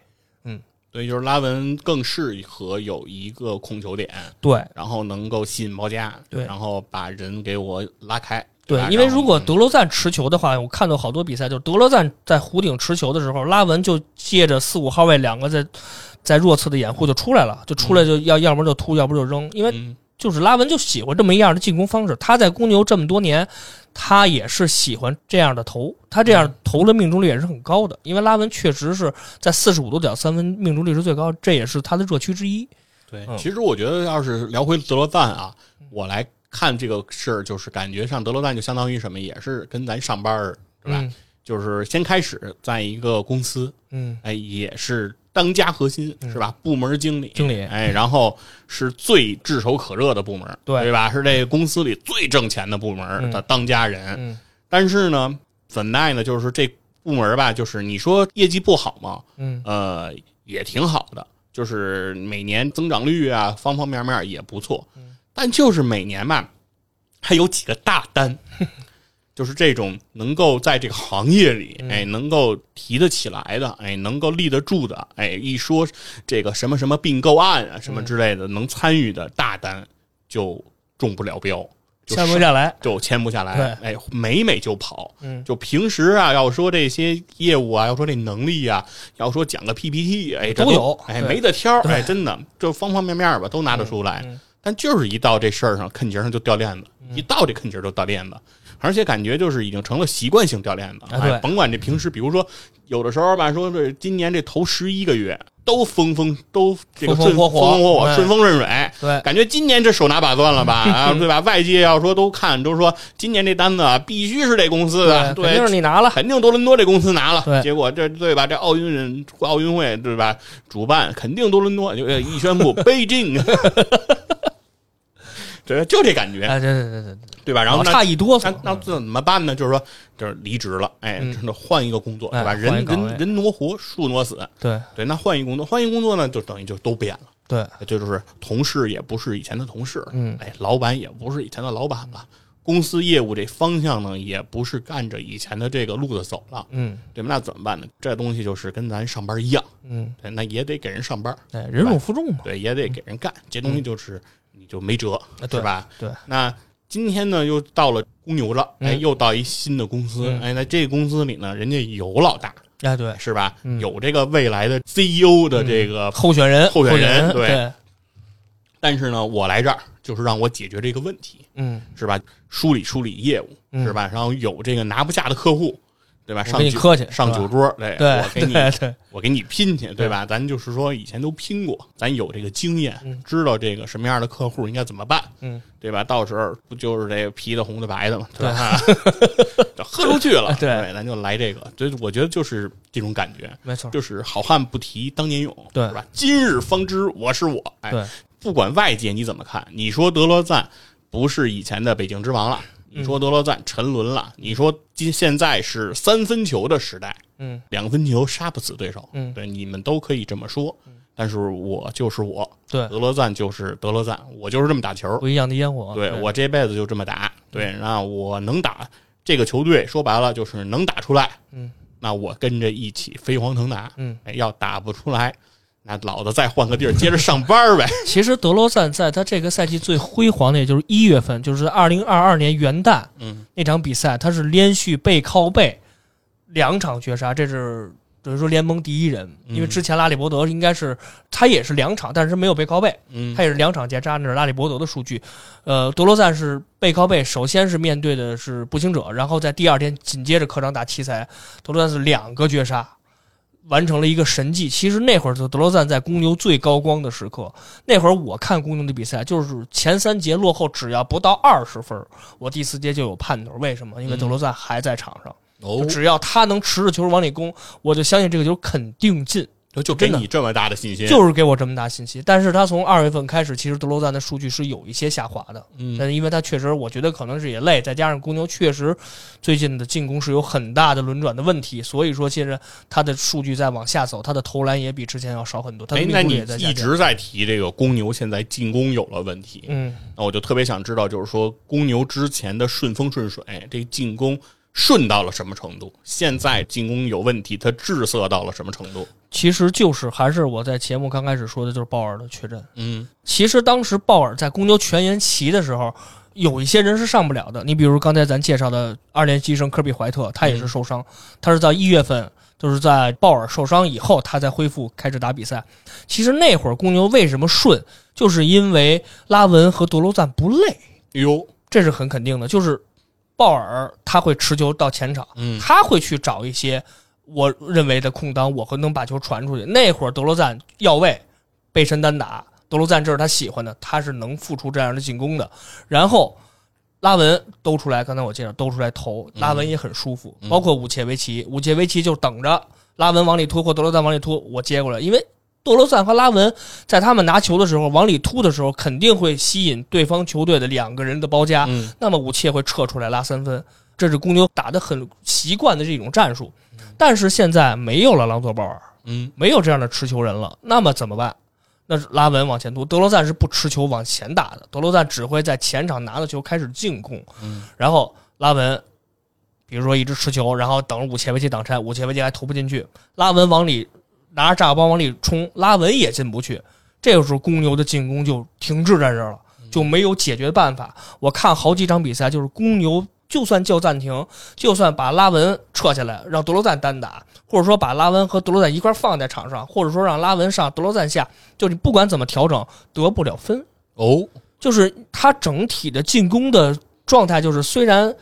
对，就是拉文更适合有一个控球点，对。然后能够吸引包夹，对。然后把人给我拉开，对因为如果德罗赞持球的话，我看到好多比赛，就是德罗赞在弧顶持球的时候，拉文就借着四五号位两个在在弱侧的掩护就出来了，就出来就要要不就突，要不就扔，因为嗯。就是拉文就喜欢这么一样的进攻方式。他在公牛这么多年，他也是喜欢这样的投，他这样投的命中率也是很高的。因为拉文确实是在四十五度角三分命中率是最高，这也是他的热区之一。对，嗯其实我觉得要是聊回德罗赞啊，我来看这个事儿，就是感觉上德罗赞就相当于什么，也是跟咱上班儿对吧？嗯就是先开始在一个公司，嗯，哎，也是当家核心是吧？部门经理，经理哎，然后是最炙手可热的部门，对对吧？是这个公司里最挣钱的部门嗯的当家人。嗯但是呢，怎奈呢？就是这部门吧，就是你说业绩不好嘛？嗯呃，也挺好的，就是每年增长率啊，方方面面也不错。但就是每年吧，还有几个大单，就是这种能够在这个行业里，哎，能够提得起来的，哎，能够立得住的，哎，一说这个什么什么并购案啊，什么之类的，能参与的大单就中不了标，就签不下来。就签不下来，哎，每每就跑。嗯。就平时啊，要说这些业务啊，要说这能力啊，要说讲个 PPT，哎，都有。哎，没得挑，哎，真的，就方方面面吧，都拿得出来。嗯但就是一到这事儿上，肯节上就掉链子，一到这肯节就掉链子，而且感觉就是已经成了习惯性掉链子。哎，甭管这平时，比如说有的时候吧，说这今年这头十一个月都风风都这个顺风风火火顺风顺水。对，感觉今年这手拿把攥了吧？啊，对吧？外界要说都看，都说今年这单子啊，必须是这公司的，肯定是你拿了。肯定多伦多这公司拿了，对结果这对吧？这奥运人奥运会对吧？主办肯定多伦多，就呃一宣布 北京，对，就这感觉，哎，对对对对对，对吧？然后差一哆嗦。那怎么办呢？就是说，就是离职了，哎，嗯真的换一个工作，哎对吧？人人人挪活，树挪死，对对，那换一工作，换一工作呢，就等于就都变了。对，这就是同事也不是以前的同事，嗯哎，老板也不是以前的老板了，公司业务这方向呢，也不是按着以前的这个路子走了，嗯对吧？那怎么办呢？这东西就是跟咱上班一样，嗯，对，那也得给人上班，哎，忍辱负重嘛。对，也得给人干，这东西就是你就没辙，啊对是吧？对，那今天呢，又到了公牛了，哎，嗯又到一新的公司，嗯。哎，那这个公司里呢，人家有老大，哎，对，是吧？嗯。有这个未来的 CEO 的这个候选人，候选人人，对。对，但是呢，我来这儿就是让我解决这个问题，嗯，是吧？梳理梳理业务，嗯。是吧？然后有这个拿不下的客户，对吧？上你客气上酒桌，对，对我给你对对，我给你拼去，对吧？咱就是说以前都拼过，咱有这个经验，嗯知道这个什么样的客户应该怎么办，嗯，对吧？到时候不就是这个皮的、红的、白的嘛，对吧？就喝出去了，对咱就来这个，所以我觉得就是这种感觉，没错，就是好汉不提当年勇，对是吧？今日方知我是我，哎，不管外界你怎么看，你说德罗赞不是以前的北京之王了，你说德罗赞沉沦了，你说今现在是三分球的时代，嗯。两分球杀不死对手，嗯。对，你们都可以这么说，但是我就是我，对，德罗赞就是德罗赞，我就是这么打球，不一样的烟火，对我这辈子就这么打，对，那我能打这个球队，说白了就是能打出来，嗯，那我跟着一起飞黄腾达，嗯，哎，要打不出来，那老子再换个地儿接着上班呗，其实德罗赞在他这个赛季最辉煌的，也就是一月份，就是二零二二年元旦嗯那场比赛，他是连续背靠背两场绝杀，这是等于说联盟第一人。因为之前拉里伯德应该是他也是两场，但是没有背靠背，嗯他也是两场绝杀，那是拉里伯德的数据。呃，德罗赞是背靠背，首先是面对的是步行者，然后在第二天紧接着客场打奇才，德罗赞是两个绝杀。完成了一个神迹。其实那会儿的德罗赞在公牛最高光的时刻，那会儿我看公牛的比赛，就是前三节落后只要不到二十分，我第四节就有盼头。为什么？因为德罗赞还在场上，只要他能持着球往里攻，我就相信这个球肯定进。就给你这么大的信心，就是给我这么大信心。但是他从二月份开始，其实德罗赞的数据是有一些下滑的。嗯但是因为他确实，我觉得可能是也累，再加上公牛确实最近的进攻是有很大的轮转的问题，所以说现在他的数据在往下走，他的投篮也比之前要少很多，他。一直在提这个公牛现在进攻有了问题，嗯，那我就特别想知道，就是说公牛之前的顺风顺水，这进攻顺到了什么程度？现在进攻有问题，它滞涩到了什么程度？其实就是还是我在节目刚开始说的，就是鲍尔的缺阵。嗯其实当时鲍尔在公牛全员齐的时候，有一些人是上不了的。你比如刚才咱介绍的二年级生科比怀特，他也是受伤，他是在一月份，就是在鲍尔受伤以后，他才恢复开始打比赛。其实那会儿公牛为什么顺，就是因为拉文和德罗赞不累，哟，这是很肯定的。就是鲍尔他会持球到前场，嗯他会去找一些我认为的空当，我会能把球传出去。那会儿德罗赞要位，背身单打，德罗赞这是他喜欢的，他是能付出这样的进攻的。然后拉文兜出来，刚才我介绍兜出来投，拉文也很舒服，包括武切维奇，武切维奇就等着拉文往里突或德罗赞往里突，我接过来，因为。德罗赞和拉文在他们拿球的时候往里突的时候，肯定会吸引对方球队的两个人的包夹，嗯。那么武切会撤出来拉三分，这是公牛打得很习惯的这种战术。但是现在没有了朗佐鲍尔，嗯。没有这样的持球人了，那么怎么办？那是拉文往前突，德罗赞是不持球往前打的，德罗赞只会在前场拿了球开始进攻，嗯。然后拉文，比如说一直持球，然后等着武切维奇挡拆，武切维奇还投不进去，拉文往里拿着炸药包往里冲，拉文也进不去，这个时候公牛的进攻就停滞在这儿了，就没有解决办法。我看好几场比赛，就是公牛就算叫暂停，就算把拉文撤下来，让德罗赞单打，或者说把拉文和德罗赞一块儿放在场上，或者说让拉文上，德罗赞下，就你不管怎么调整，得不了分。哦，就是他整体的进攻的状态，就是虽然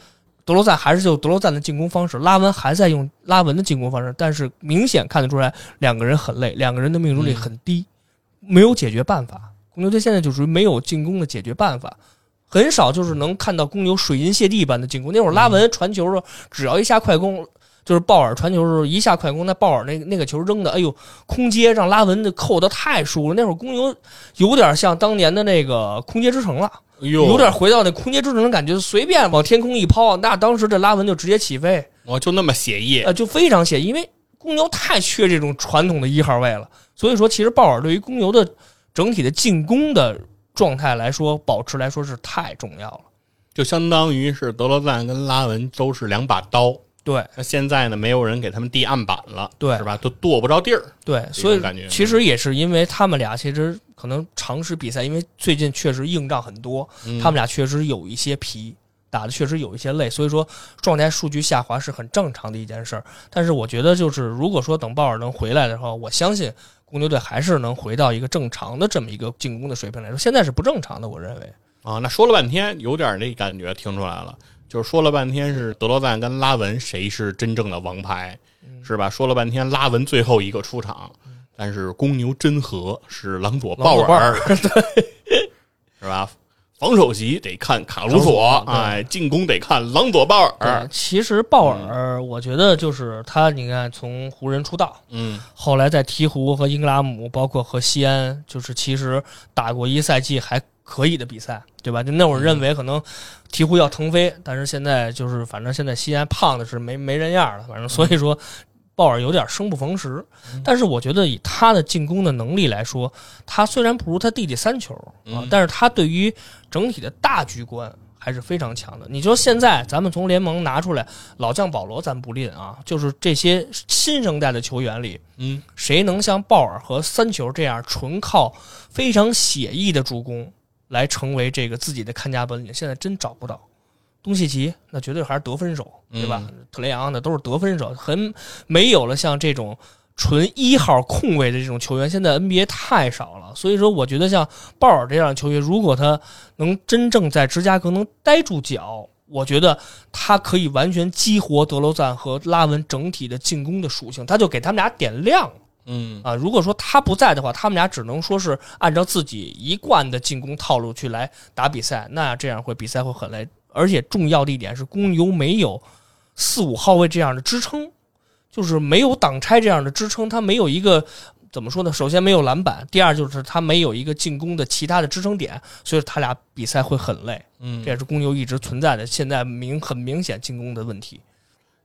德罗赞还是就德罗赞的进攻方式，拉文还在用拉文的进攻方式，但是明显看得出来两个人很累，两个人的命中率很低，没有解决办法。公牛队现在就属于没有进攻的解决办法，很少就是能看到公牛水银泻地般的进攻。那会儿拉文传球的时候，只要一下快攻。就是鲍尔传球的时候一下快攻，那鲍尔那那个球扔的，哎呦，空接让拉文的扣的太舒服了。那会儿公牛有点像当年的那个空接之城了。有点回到那空接之城的感觉，随便往天空一抛，那当时这拉文就直接起飞，哦就那么写意，呃，就非常写意。因为公牛太缺这种传统的一号位了，所以说其实鲍尔对于公牛的整体的进攻的状态来说，保持来说是太重要了。就相当于是德罗赞跟拉文都是两把刀。对那现在呢，没有人给他们递案板了，对是吧？都剁不着地儿。对，所以感觉其实也是因为他们俩其实可能尝试比赛，因为最近确实硬仗很多，嗯他们俩确实有一些疲，打的确实有一些累，所以说状态数据下滑是很正常的一件事儿。但是我觉得，就是如果说等鲍尔能回来的话，我相信公牛队还是能回到一个正常的这么一个进攻的水平来说，现在是不正常的，我认为。啊，那说了半天，有点那感觉听出来了，就是说了半天是德罗赞跟拉文谁是真正的王牌，是吧？说了半天拉文最后一个出场，但是公牛真和是朗佐鲍尔，对，是吧？防守席得看卡鲁索，哎，进攻得看朗佐鲍尔，，其实鲍尔，我觉得就是他，你看从湖人出道，嗯后来在鹈鹕和英格拉姆，包括和西安，就是其实打过一赛季还可以的比赛，对吧？就那会儿认为可能鹈鹕要腾飞，但是现在就是反正现在西安胖的是没没人样了，反正所以说鲍尔有点生不逢时。但是我觉得以他的进攻的能力来说，他虽然不如他弟弟三球啊嗯，但是他对于整体的大局观。还是非常强的。你说现在咱们从联盟拿出来老将保罗，咱不吝啊，就是这些新生代的球员里，嗯，谁能像鲍尔和三球这样纯靠非常写意的助攻来成为这个自己的看家本领？现在真找不到。东契奇那绝对还是得分手，对吧？特雷杨那都是得分手，很没有了像这种纯一号控卫的这种球员，现在 NBA 太少了。所以说，我觉得像鲍尔这样的球员，如果他能真正在芝加哥能待住脚，我觉得他可以完全激活德罗赞和拉文整体的进攻的属性，他就给他们俩点亮了。嗯啊，如果说他不在的话，他们俩只能说是按照自己一贯的进攻套路去来打比赛，那这样会比赛会很累。而且重要的一点是，公牛没有四五号位这样的支撑，就是没有挡拆这样的支撑，他没有一个怎么说呢？首先没有篮板，第二就是他没有一个进攻的其他的支撑点，所以他俩比赛会很累。嗯这也是公牛一直存在的，现在明很明显进攻的问题。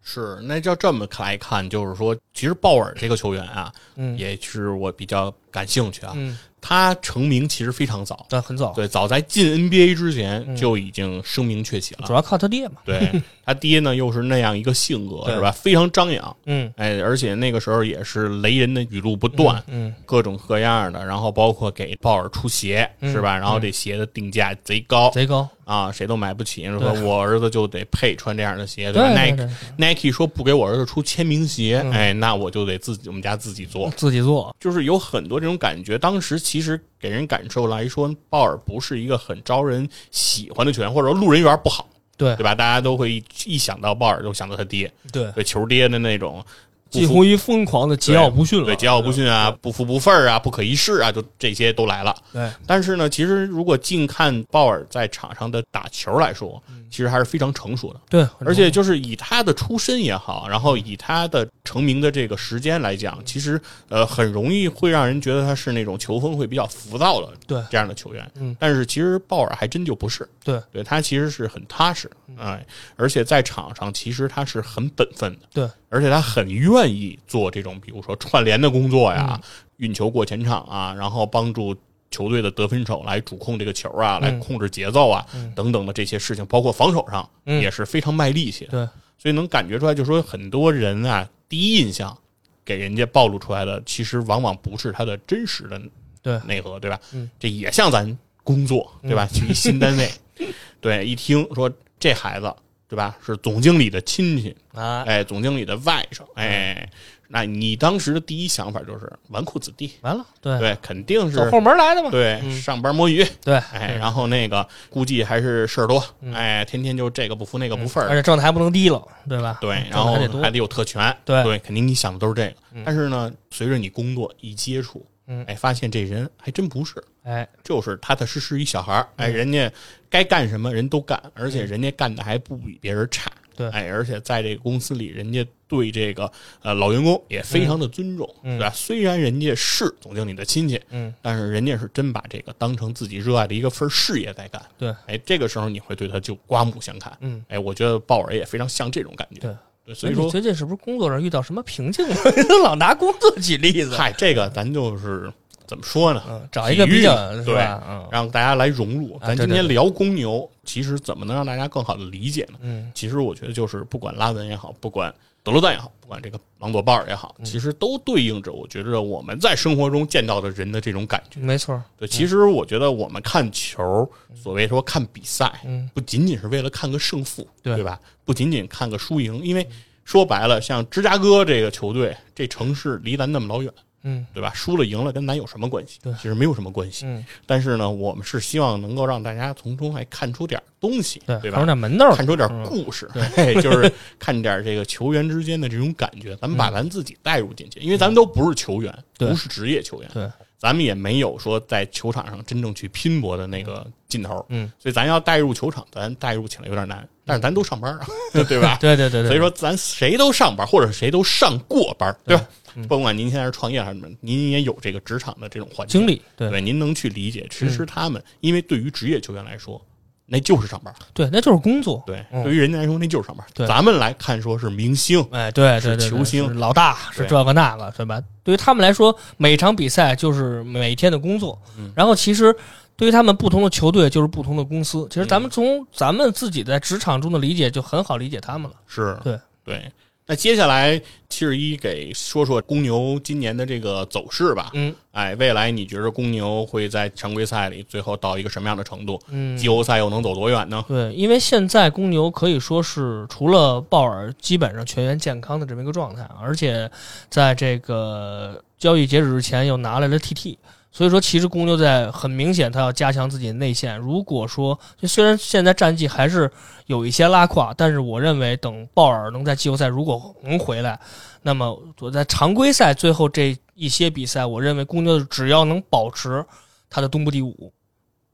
是，那就这么来看，就是说，其实鲍尔这个球员啊，嗯也是我比较感兴趣啊。嗯，他成名其实非常早，但很早，对，早在进 NBA 之前嗯就已经声名鹊起了。主要靠他爹嘛。对 他爹呢，又是那样一个性格，是吧？非常张扬，嗯，哎，而且那个时候也是雷人的语录不断，嗯，各种各样的，然后包括给鲍尔出鞋，嗯是吧？然后这鞋的定价贼高贼高。啊，谁都买不起。说我儿子就得配穿这样的鞋，对吧？Nike，Nike 说不给我儿子出签名鞋，嗯哎，那我就得自己我们家自己做。自己做。就是有很多这种感觉。当时其实给人感受来说，鲍尔不是一个很招人喜欢的球员，或者说路人缘不好，对。对吧？大家都会一一想到鲍尔就想到他爹，对，对球爹的那种，近乎于疯狂的桀骜不驯了。对桀骜不驯啊，不服不忿啊，不可一世啊，就这些都来了。对，但是呢，其实如果近看鲍尔在场上的打球来说，其实还是非常成熟的。对，而且就是以他的出身也好，然后以他的成名的这个时间来讲，其实呃很容易会让人觉得他是那种球风会比较浮躁的对。这样的球员。嗯，但是其实鲍尔还真就不是，对。对他其实是很踏实，哎，而且在场上其实他是很本分的，对，而且他很愿意做这种比如说串联的工作呀，运球过前场啊，然后帮助。球队的得分手来主控这个球啊，来嗯控制节奏啊，嗯等等的这些事情，包括防守上嗯也是非常卖力气的。对，所以能感觉出来，就是说很多人啊，第一印象给人家暴露出来的，其实往往不是他的真实的对内核，对吧？嗯，这也像咱工作，对吧？去一新单位，对，一听说这孩子，对吧？是总经理的亲戚，啊，哎，总经理的外甥，哎，那你当时的第一想法就是纨绔子弟，完了，对，对，肯定是走是。后门来的嘛。对，嗯上班摸鱼，对，哎，然后那个估计还是事儿多，嗯哎，天天就这个不服那个不忿儿，而且挣的还不能低了，对吧？对，然后还得有特权，对对，肯定你想的都是这个。嗯但是呢，随着你工作一接触，嗯。哎，发现这人还真不是，哎，就是踏踏实实一小孩儿，哎，嗯人家该干什么人都干，而且人家干的还不比别人差，对哎，而且在这个公司里，人家对这个呃老员工也非常的尊重，嗯对吧？虽然人家是总经理的亲戚，嗯，但是人家是真把这个当成自己热爱的一个份儿事业在干，对，哎，这个时候你会对他就刮目相看，嗯，哎，我觉得鲍尔也非常像这种感觉，对。对，所以说你最近是不是工作上遇到什么瓶颈了？老拿工作举例子，嗨，这个咱就是怎么说呢？嗯，找一个比较对？嗯让大家来融入。咱今天聊公牛，其实怎么能让大家更好的理解呢？嗯，其实我觉得就是不管拉文也好，不管德罗赞也好，不管这个朗佐鲍尔也好，嗯其实都对应着我觉得我们在生活中见到的人的这种感觉。没错，对，其实我觉得我们看球，所谓说看比赛，嗯，不仅仅是为了看个胜负，对对吧？不仅仅看个输赢，因为说白了，像芝加哥这个球队，这城市离咱那么老远，嗯对吧？输了赢了跟咱有什么关系？对其实没有什么关系。嗯，但是呢，我们是希望能够让大家从中还看出点东西，对，对吧看出？点门道，看出点嗯故事，对，就是看点这个球员之间的这种感觉，咱们把嗯咱自己带入进去，因为咱们都不是球员，对不是职业球员，对，咱们也没有说在球场上真正去拼搏的那个劲头，嗯，所以咱要带入球场，咱带入起来有点难，但是咱都上班啊，对吧？对对对对，所以说咱谁都上班，或者谁都上过班，对吧？嗯甭管您现在是创业还是什么，您也有这个职场的这种环境经历，对对，您能去理解。其实他们，因为对于职业球员来说，那就是上班。对，那就是工作，对，嗯对于人家来说，那就是上班。对咱们来看，说是明星，哎，对对对，对是球星是老大是这个那个，对吧？对于他们来说，每场比赛就是每天的工作。嗯然后其实对于他们不同的球队就是不同的公司。其实咱嗯们从咱们自己在职场中的理解就很好理解他们了。是对对。那接下来七十一给说说公牛今年的这个走势吧。嗯哎，未来你觉得公牛会在常规赛里最后到一个什么样的程度？嗯，季后赛又能走多远呢？对，因为现在公牛可以说是除了鲍尔基本上全员健康的这么一个状态，而且在这个交易截止之前又拿来了 TT，所以说其实公牛在很明显他要加强自己的内线。如果说就虽然现在战绩还是有一些拉胯，但是我认为等鲍尔能在季后赛如果能回来，那么我在常规赛最后这一些比赛，我认为公牛只要能保持他的东部第五。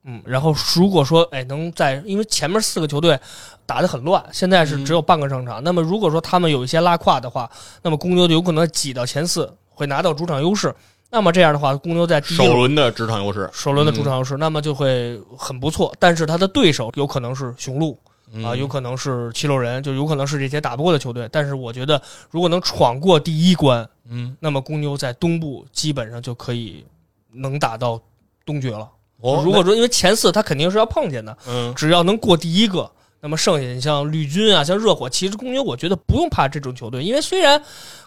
嗯，然后如果说哎能在，因为前面四个球队打得很乱，现在是只有半个胜场。那么如果说他们有一些拉胯的话，那么公牛就有可能挤到前四，会拿到主场优势。那么这样的话，公牛在第一轮首轮的主场优势，首轮的主场优势，那么就会很不错。但是他的对手有可能是雄鹿嗯啊，有可能是七六人，就有可能是这些打不过的球队。但是我觉得，如果能闯过第一关，嗯，那么公牛在东部基本上就可以能打到东决了。哦如果说因为前四他肯定是要碰见的，嗯只要能过第一个，那么剩下你像绿军啊，像热火，其实公牛我觉得不用怕这种球队，因为虽然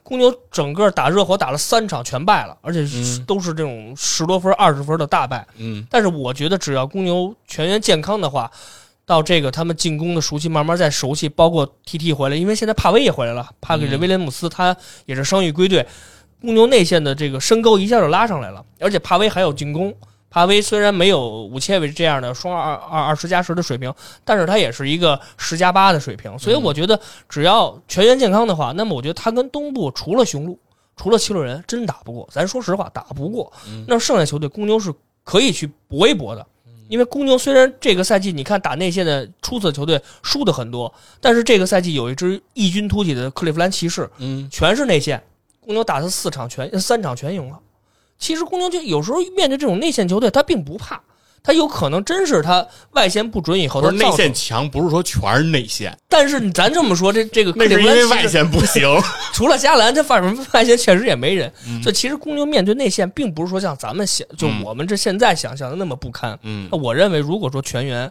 公牛整个打热火打了三场全败了，而且嗯都是这种十多分、二十分的大败，嗯但是我觉得只要公牛全员健康的话。到这个他们进攻的熟悉，慢慢再熟悉，包括 TT 回来，因为现在帕威也回来了，帕给嗯威廉姆斯他也是伤愈归队，公牛内线的这个身高一下就拉上来了，而且帕威还有进攻。帕威虽然没有武切维这样的双二二二十加十的水平，但是他也是一个十加八的水平，所以我觉得只要全员健康的话，那么我觉得他跟东部除了雄鹿，除了七六人，真打不过。咱说实话，打不过。嗯那剩下球队，公牛是可以去搏一搏的。因为公牛虽然这个赛季你看打内线的出色球队输的很多，但是这个赛季有一支异军突起的克利夫兰骑士，嗯全是内线，公牛打他四场全三场全赢了。其实公牛就有时候面对这种内线球队，他并不怕，他有可能真是他外线不准以后，他内线强，不是说全是内线，但是咱这么说，这这个克那是因为利夫兰外线不行。除了加兰，他反正外线确实也没人。嗯所以其实公牛面对内线，并不是说像咱们想，就嗯我们这现在想象的那么不堪。嗯我认为，如果说全员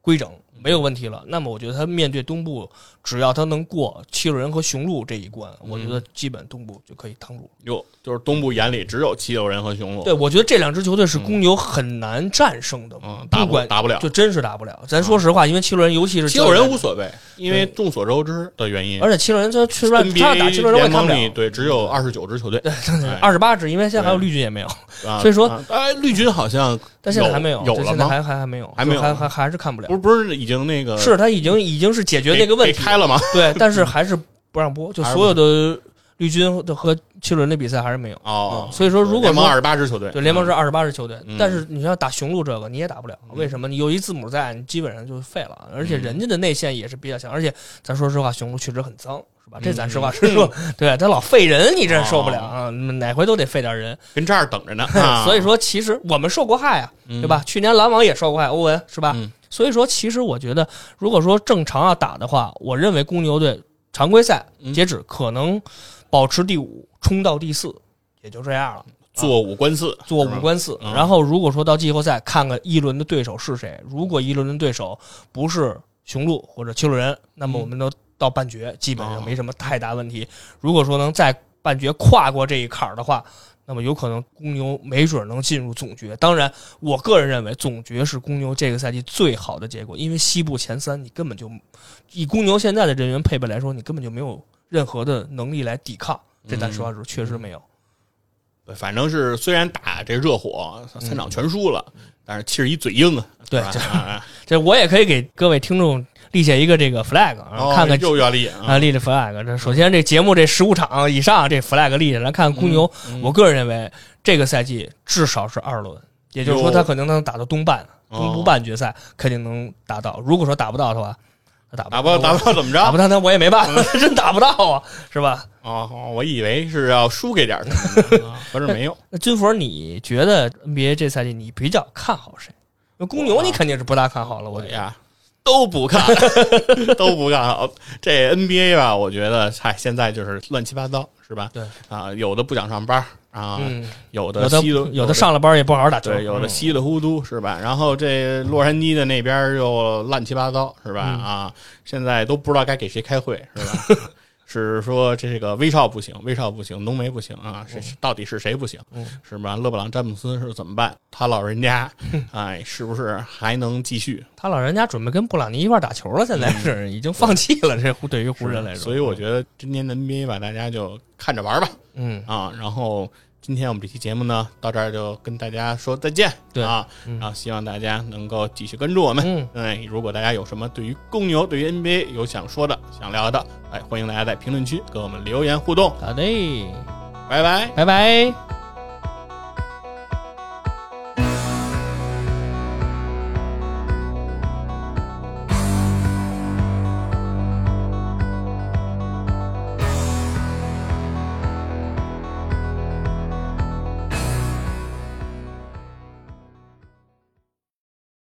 规整没有问题了，那么我觉得他面对东部，只要他能过七六人和雄鹿这一关，我觉得基本东部就可以趟住。哟，就是东部眼里只有七六人和雄鹿，对，我觉得这两支球队是公牛很难战胜的，嗯，打不管打不了。就真是打不了。咱说实话，因为七六人，尤其是七六人无所谓，因为众所周知的原因而且七六人他去外他打七六人我也看不了。对只有二十九支球队，哎二十八支，因为现在还有绿军也没有，啊所以说啊哎，绿军好像但现在还没有有，了吗？对现在还还还没有，还没有还还还是看不了不。是不是已经那个是他已经已经是解决给那个问题，开了吗？对，但是还是不让播，就所有的绿军的和七轮的比赛还是没有。哦嗯，所以说如果说联盟二十八支球队，对联盟是二十八支球队嗯，但是你要打雄鹿这个你也打不了，嗯为什么？你有一字母在，你基本上就废了。而且人家的内线也是比较强，而且咱说实话，雄鹿确实很脏，是吧？这咱实话实说，对他老废人，你这受不了啊！哪回都得废点人。跟这儿等着呢。啊所以说，其实我们受过害啊，嗯对吧？去年篮网也受过害，欧文是吧？嗯所以说，其实我觉得，如果说正常要打的话，我认为公牛队常规赛嗯。截止可能保持第五，冲到第四，也就这样了，坐五关四，做五关四。嗯。然后如果说到季后赛，看看一轮的对手是谁，如果一轮的对手不是雄鹿或者七六人，那么嗯。我们都到半决，基本哦。上没什么太大问题。如果说能在半决跨过这一坎儿的话，那么有可能公牛没准能进入总决。当然，我个人认为总决是公牛这个赛季最好的结果，因为西部前三你根本就以公牛现在的人员配备来说，你根本就没有任何的能力来抵抗。这咱实话说，确实没有。对，反正是虽然打这热火三场全输了，但是气儿一嘴硬啊。对这我也可以给各位听众立下一个这个 flag，然后看看又要立啊啊，立着 flag。这首先这节目这十五场以上这 flag 立下，来看公牛。嗯我个人认为这个赛季至少是二轮，也就是说他可能能打到东半、哦东部半决赛，肯定能达到。如果说打不到的话，那打打不到打不到怎么着？打不到，那我也没办法，真打不到啊，是吧？哦，哦我以为是要输给点儿什么的，啊合着没有。那军佛，你觉得 NBA 这赛季你比较看好谁？那公牛你肯定是不大看好了，我觉得。都不看，都不看好。这 NBA 吧，我觉得嗨，现在就是乱七八糟，是吧？对啊，有的不想上班啊，嗯，有有的的稀里有的上了班也不好好打球，对，有的嗯稀里糊涂是吧？然后这洛杉矶的那边又乱七八糟是吧？嗯啊，现在都不知道该给谁开会是吧？是说这个威少不行，威少不行，浓眉不行啊？是是到底是谁不行？嗯是吧？勒布朗詹姆斯是怎么办？他老人家，哎，是不是还能继续？他老人家准备跟布朗尼一块打球了，现在是已经放弃了。这对于湖人来说，所以我觉得今年的 NBA 吧，大家就看着玩吧嗯，啊。然后今天我们这期节目呢，到这儿就跟大家说再见。对啊，嗯然后希望大家能够继续关注我们。嗯，哎，如果大家有什么对于公牛、对于 NBA 有想说的、想聊的，哎，欢迎大家在评论区跟我们留言互动。好的，拜拜。拜拜。